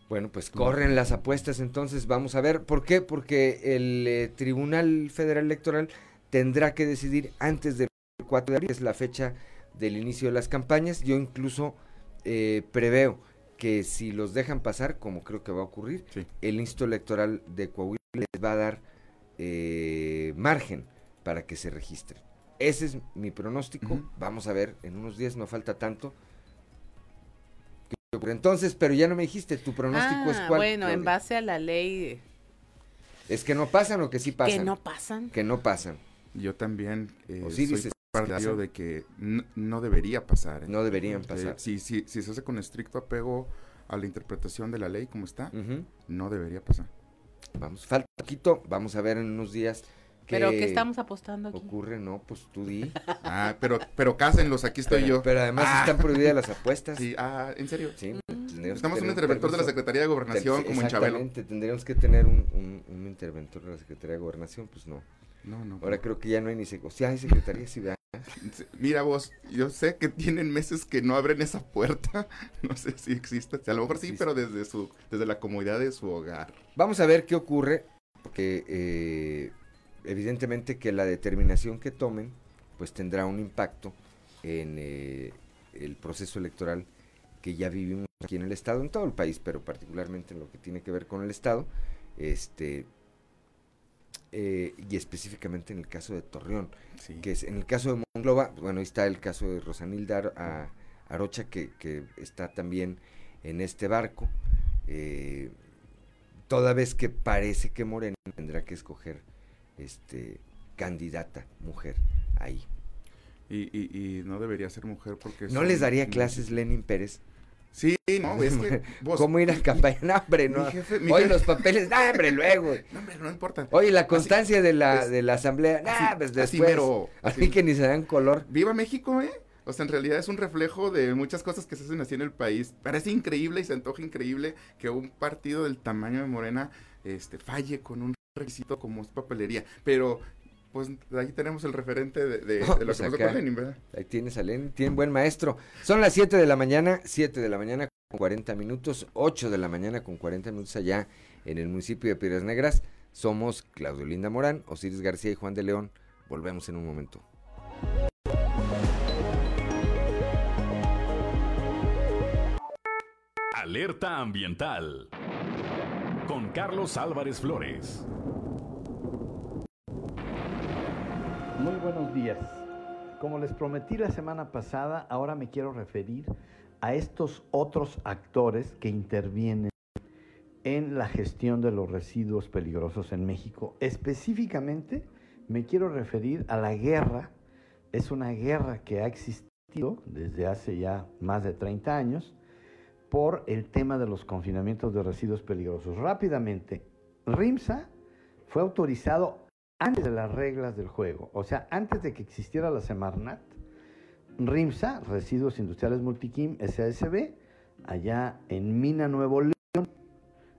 bueno, pues corren las apuestas entonces, vamos a ver. ¿Por qué? Porque el eh, Tribunal Federal Electoral tendrá que decidir antes del 4 de abril, que es la fecha del inicio de las campañas. Yo incluso eh, preveo que si los dejan pasar, como creo que va a ocurrir, Sí. el Instituto Electoral de Coahuila les va a dar eh, margen para que se registren. Ese es mi pronóstico. Vamos a ver, en unos días no falta tanto. ¿Qué ocurre Entonces, pero ya no me dijiste, tu pronóstico es Ah, cuál. bueno, en base a la ley ¿Es que no pasan o que sí pasan? que no pasan. Que no pasan. Yo también eh, Osiris soy es- partidario pasa. de que no debería pasar. ¿eh? No deberían Eh, pasar. si, si, si se hace con estricto apego a la interpretación de la ley como está, no debería pasar. Vamos, falta poquito. Vamos a ver en unos días Pero que estamos apostando aquí. ocurre. No, pues tú di. Ah, pero, pero cásenlos, aquí estoy pero, yo. pero además Ah. están prohibidas las apuestas. Sí, ah, ¿en serio? Sí, Mm. tendríamos que Estamos un interventor de la. Secretaría de Gobernación, como en Chabelo. Exactamente, tendríamos que tener un, un- un interventor de la Secretaría de Gobernación, pues no. No, no. Ahora creo que ya no hay ni secretaría. Sí, hay secretaría, sí, ¿verdad? Mira vos, yo sé que tienen meses que no abren esa puerta. No sé si existe. A lo mejor sí, Sí, pero desde su, desde la comodidad de su hogar. Vamos a ver qué ocurre, porque eh, evidentemente que la determinación que tomen, pues tendrá un impacto en eh, el proceso electoral que ya vivimos aquí en el estado, en todo el país, pero particularmente en lo que tiene que ver con el estado, este eh, y específicamente en el caso de Torreón, Sí. que es en el caso de Monclova, bueno, ahí está el caso de Rosanilda a- Arocha, que, que está también en este barco, eh, toda vez que parece que Morena tendrá que escoger este candidata mujer ahí. Y, y, y no debería ser mujer porque... ¿No les daría clases Lenin Pérez? Sí, no, es que vos... ¿Cómo ir a campaña? No, hombre, no. Jefe- Oye, jefe- los papeles, no, hombre, luego. No, hombre, no importa. Oye, la constancia de la, es- de la asamblea, nah, así- pues así después. mero, así. que ni se dan color. Viva México, ¿eh? O sea, en realidad es un reflejo de muchas cosas que se hacen así en el país. Parece increíble y se antoja increíble que un partido del tamaño de Morena este, falle con un requisito como es papelería. Pero, pues, ahí tenemos el referente de, de- de lo pues que pasó con Lenin, ¿verdad? Ahí tienes a Lenin, tiene buen maestro. Son las 7 de la mañana, 7 de la mañana con 40 minutos, 8 de la mañana con 40 minutos allá en el municipio de Piedras Negras. Somos Claudio Linda Morán, Osiris García y Juan de León. Volvemos en un momento. Alerta ambiental. Carlos Álvarez Flores. Muy buenos días. Como les prometí la semana pasada, ahora me quiero referir a estos otros actores que intervienen en la gestión de los residuos peligrosos en México. Específicamente me quiero referir a la guerra. Es una guerra que ha existido desde hace ya más de 30 años por el tema de los confinamientos de residuos peligrosos. Rápidamente, RIMSA fue autorizado antes de las reglas del juego, o sea, antes de que existiera la Semarnat. RIMSA, Residuos Industriales Multiquim SASB, allá en Mina Nuevo León.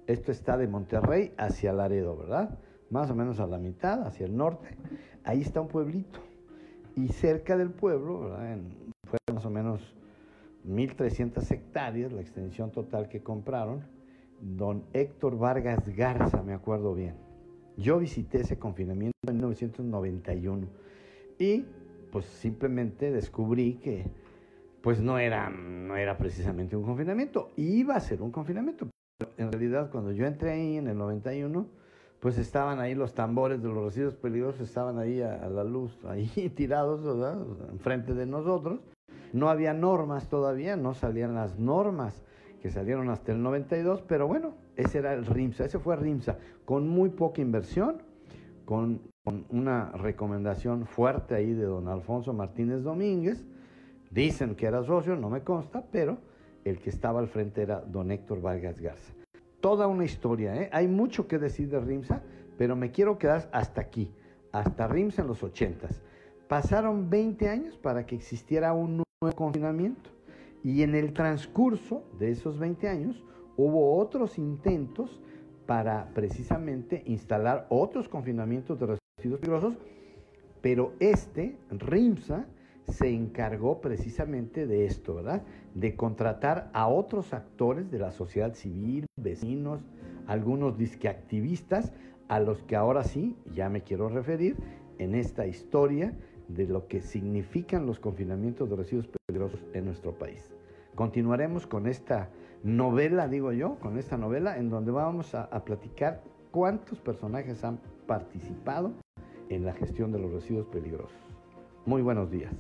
Esto está de Monterrey hacia Laredo, ¿verdad? Más o menos a la mitad, hacia el norte. Ahí está un pueblito. Y cerca del pueblo, ¿verdad? En, fue más o menos 1.300 hectáreas, la extensión total que compraron. Don Héctor Vargas Garza, me acuerdo bien. Yo visité ese confinamiento en 1991 y pues simplemente descubrí que pues no era, no era precisamente un confinamiento, iba a ser un confinamiento. En realidad cuando yo entré ahí en el 91, pues estaban ahí los tambores de los residuos peligrosos, estaban ahí a, a la luz, ahí tirados, ¿verdad? Enfrente de nosotros. No había normas todavía, no salían las normas que salieron hasta el 92, pero bueno, ese era el RIMSA, ese fue RIMSA, con muy poca inversión, con, una recomendación fuerte ahí de don Alfonso Martínez Domínguez, dicen que era socio, no me consta, pero el que estaba al frente era don Héctor Vargas Garza. Toda una historia, ¿eh? hay mucho que decir de RIMSA, pero me quiero quedar hasta aquí, hasta RIMSA en los 80 Pasaron 20 años para que existiera un nuevo confinamiento. Y en el transcurso de esos 20 años hubo otros intentos para precisamente instalar otros confinamientos de residuos peligrosos, pero este, RIMSA, se encargó precisamente de esto, ¿verdad? De contratar a otros actores de la sociedad civil, vecinos, algunos disqueactivistas, a los que ahora sí, ya me quiero referir, en esta historia de lo que significan los confinamientos de residuos peligrosos en nuestro país. Continuaremos con esta novela, digo yo, con esta novela en donde vamos a, platicar cuántos personajes han participado en la gestión de los residuos peligrosos. Muy buenos días.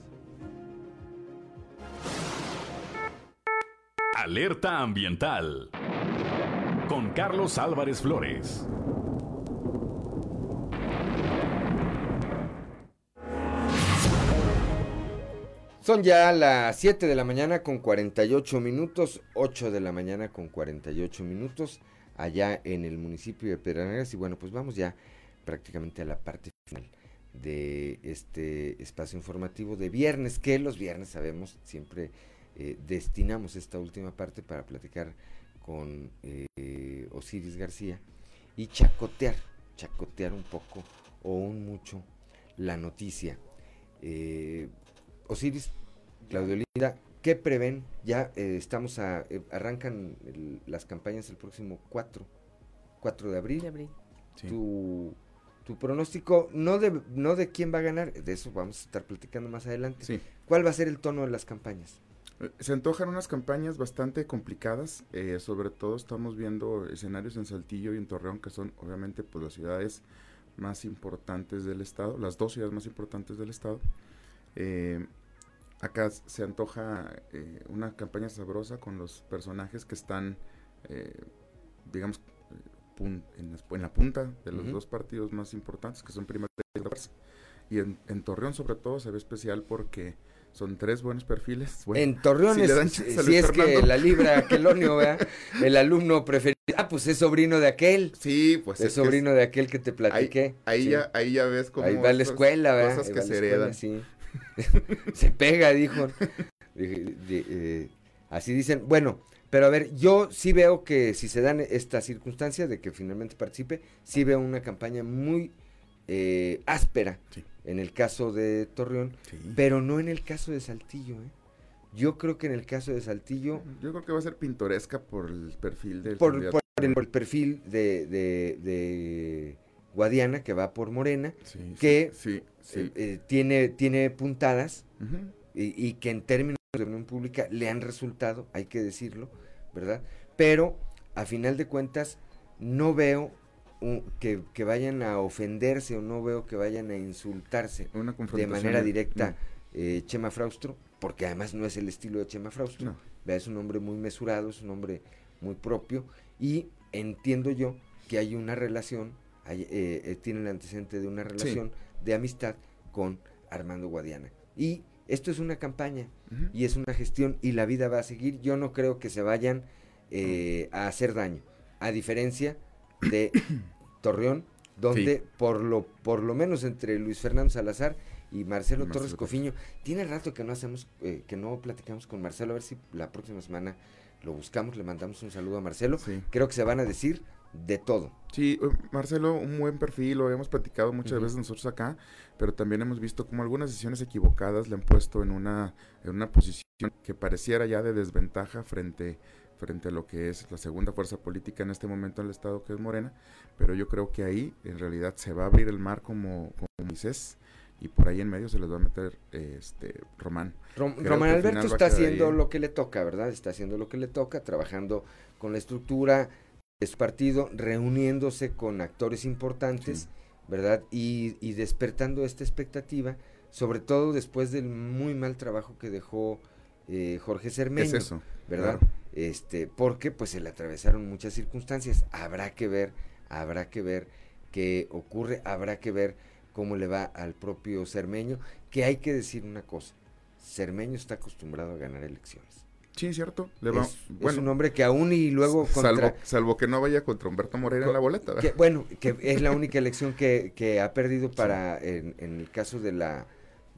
Alerta ambiental con Carlos Álvarez Flores. Son ya las 7 de la mañana con 48 minutos, 8 de la mañana con 48 minutos, allá en el municipio de Pedernales. Y bueno, pues vamos ya prácticamente a la parte final de este espacio informativo de viernes, que los viernes sabemos siempre eh, destinamos esta última parte para platicar con eh, Osiris García y chacotear, chacotear un poco o un mucho la noticia. Eh, Osiris, Claudio Linda, ¿qué prevén? Ya eh, estamos a, eh, arrancan el, las campañas el próximo 4, 4 de abril. De abril. Sí. Tu, tu pronóstico, no de, no de quién va a ganar, de eso vamos a estar platicando más adelante. Sí. ¿Cuál va a ser el tono de las campañas? Eh, Se antojan unas campañas bastante complicadas, eh, sobre todo estamos viendo escenarios en Saltillo y en Torreón, que son obviamente pues las ciudades más importantes del estado, las dos ciudades más importantes del estado. Eh, acá se antoja eh, una campaña sabrosa con los personajes que están, eh, digamos, pun- en, la punta de los dos partidos más importantes, que son Primera y Fuerza. Y en, en Torreón sobre todo se ve especial porque son tres buenos perfiles. Bueno, en Torreón, si es- si, es que Fernando. la libra Aquelonio, el alumno preferido, ah, pues es sobrino de aquel. Sí, pues es, es que sobrino de aquel que te platiqué. Ahí, Sí. ya, ahí ya ves cómo Ahí va a la escuela, ¿verdad? Cosas Ahí que se heredan. sí. se pega, dijo. Eh, así dicen. Bueno, pero a ver, yo sí veo que si se dan estas circunstancias de que finalmente participe, sí veo una campaña muy eh, áspera en el caso de Torreón, pero no en el caso de Saltillo. ¿eh? Yo creo que en el caso de Saltillo, Yo creo que va a ser pintoresca por el perfil del por, el, por el perfil de, de- de Guadiana, que va por Morena, Sí, que sí, eh, eh, tiene, tiene puntadas y, y que en términos de opinión pública le han resultado, hay que decirlo, ¿verdad? Pero a final de cuentas no veo un- que, que vayan a ofenderse o no veo que vayan a insultarse Una de manera no. directa eh, Chema Fraustro, porque además no es el estilo de Chema Fraustro. No. Es un hombre muy mesurado, es un hombre muy propio y entiendo yo que hay una relación, hay, eh, eh, tiene el antecedente de una relación de amistad con Armando Guadiana. Y esto es una campaña y es una gestión y la vida va a seguir. Yo no creo que se vayan eh, a hacer daño, a diferencia de Torreón, donde por lo por lo menos entre Luis Fernando Salazar y Marcelo, Torres Cofiño, tiene rato que no hacemos, eh, que no platicamos con Marcelo, a ver si la próxima semana lo buscamos, le mandamos un saludo a Marcelo. Creo que se van a decir de todo. Sí, eh, Marcelo, un buen perfil, lo hemos platicado muchas veces nosotros acá, pero también hemos visto como algunas decisiones equivocadas le han puesto en una, en una posición que pareciera ya de desventaja frente, frente a lo que es la segunda fuerza política en este momento en el Estado, que es Morena, pero yo creo que ahí en realidad se va a abrir el mar como, como Moisés y por ahí en medio se les va a meter este Román. Román Alberto está haciendo lo que le toca, ¿verdad? Está haciendo lo que le toca, trabajando con la estructura su partido, reuniéndose con actores importantes, ¿verdad? Y, y, despertando esta expectativa, sobre todo después del muy mal trabajo que dejó eh, Jorge Cermeño, es eso, ¿verdad? Este, porque pues se le atravesaron muchas circunstancias. Habrá que ver, habrá que ver qué ocurre, habrá que ver cómo le va al propio Cermeño, que hay que decir una cosa, Cermeño está acostumbrado a ganar elecciones. Sí, cierto. Le va, es, bueno, un hombre que aún y luego contra, salvo, que no vaya contra Humberto Moreira en la boleta. Que, bueno, que es la única elección que, que ha perdido para en, en, el caso de la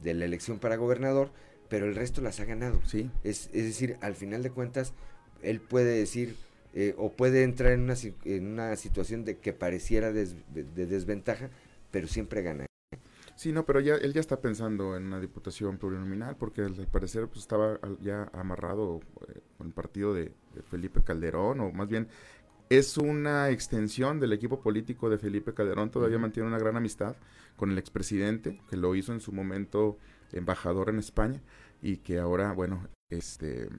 de la elección para gobernador, pero el resto las ha ganado. Sí. Es, es decir, al final de cuentas, él puede decir eh, o puede entrar en una, en una situación de que pareciera des, de, de desventaja, pero siempre gana. Sí, no, pero ya él ya está pensando en una diputación plurinominal porque al parecer pues, estaba ya amarrado eh, con el partido de, de, Felipe Calderón o más bien es una extensión del equipo político de Felipe Calderón, todavía mantiene una gran amistad con el expresidente que lo hizo en su momento embajador en España y que ahora, bueno, este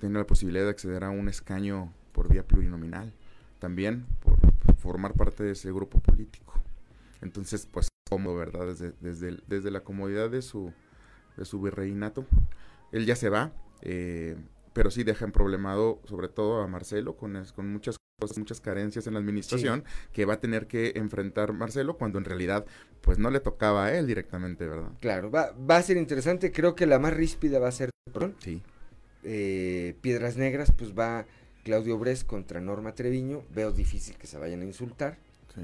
tiene la posibilidad de acceder a un escaño por vía plurinominal, también por, por formar parte de ese grupo político. Entonces, pues cómodo, ¿verdad? Desde, desde, desde la comodidad de su, de su virreinato. Él ya se va, eh, pero sí deja en problemado sobre todo a Marcelo con, con muchas cosas, muchas carencias en la administración sí. que va a tener que enfrentar Marcelo cuando en realidad pues no le tocaba a él directamente, ¿verdad? Claro, va, va a ser interesante, creo que la más ríspida va a ser Sí. Eh, Piedras Negras, pues va Claudio Bres contra Norma Treviño, veo difícil que se vayan a insultar. Sí.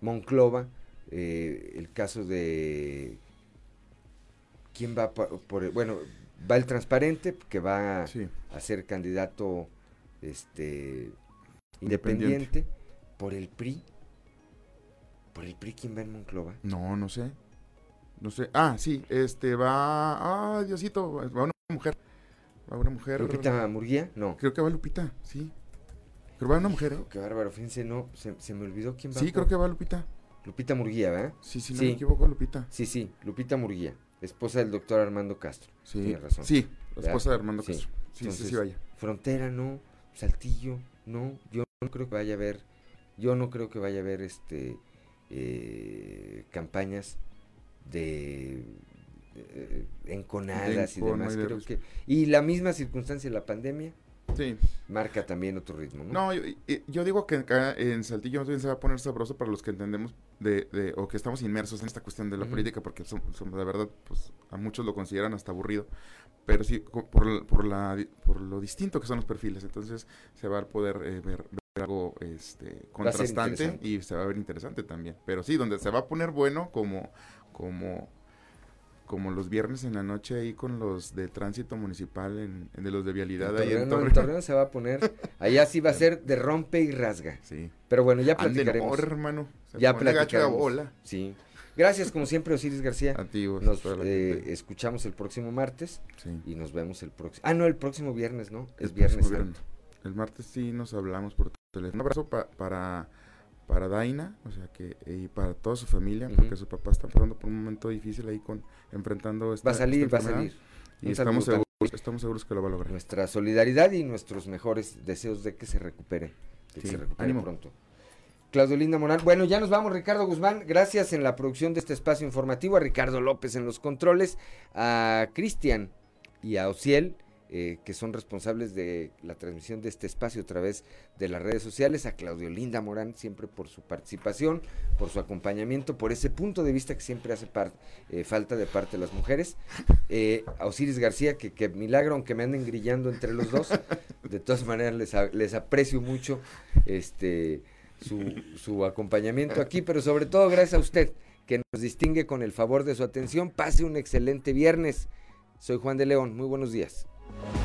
Monclova, eh, el caso de quién va por, por, bueno va el transparente que va sí. a ser candidato este independiente. independiente. por el PRI por el PRI quién va en Monclova no no sé no sé ah sí este va ah Diosito va una mujer va una mujer Lupita Murguía no creo que va Lupita sí creo que va una mujer ¿eh? qué bárbaro fíjense no se, se me olvidó quién va sí por... creo que va Lupita Lupita Murguía, ¿verdad? Sí, sí, no sí. me equivoco, Lupita. Sí, sí, Lupita Murguía, esposa del doctor Armando Castro. Sí, Tiene razón. Sí, la esposa de Armando sí. Castro. Sí, Entonces, sí, sí, vaya. Frontera, no. Saltillo, no. Yo no creo que vaya a haber, yo no creo que vaya a haber este eh, campañas de eh, enconadas de y demás. Y, de creo que, y la misma circunstancia de la pandemia Sí. Marca también otro ritmo, ¿no? No, yo, yo digo que acá en Saltillo se va a poner sabroso para los que entendemos de, de o que estamos inmersos en esta cuestión de la uh -huh. política, porque son, son, de verdad, pues a muchos lo consideran hasta aburrido, pero sí por, por, la, por lo distinto que son los perfiles, entonces se va a poder eh, ver, ver, algo este, contrastante y se va a ver interesante también. Pero sí, donde se va a poner bueno como, como como los viernes en la noche ahí con los de tránsito municipal, en, en de los de vialidad. Torreón, ahí en Torreón. Se va a poner, allá sí va a ser de rompe y rasga. Sí. Pero bueno, ya platicaremos. Hermano. Se ya platicaremos. Bola. Sí. Gracias, como siempre, Osiris García. A ti, vos, Nos eh, escuchamos el próximo martes sí. y nos vemos el próximo. Ah, no, el próximo viernes, ¿no? Es el viernes. El martes sí nos hablamos por teléfono. Un abrazo pa para para Daina, o sea que y para toda su familia, uh -huh. porque su papá está pasando por un momento difícil ahí con enfrentando esta va a salir, va a salir. Y estamos seguros, estamos seguros que lo va a lograr. Nuestra solidaridad y nuestros mejores deseos de que se recupere, de que se recupere Ánimo. pronto. Claudio Linda Morán. Bueno, ya nos vamos, Ricardo Guzmán. Gracias en la producción de este espacio informativo, a Ricardo López en los controles, a Cristian y a Ociel eh, que son responsables de la transmisión de este espacio a través de las redes sociales, a Claudio Linda Morán, siempre por su participación, por su acompañamiento, por ese punto de vista que siempre hace eh, falta de parte de las mujeres, eh, a Osiris García, que, milagro, aunque me anden grillando entre los dos, de todas maneras les, les aprecio mucho este su, su acompañamiento aquí, pero sobre todo gracias a usted que nos distingue con el favor de su atención. Pase un excelente viernes. Soy Juan de León. Muy buenos días. you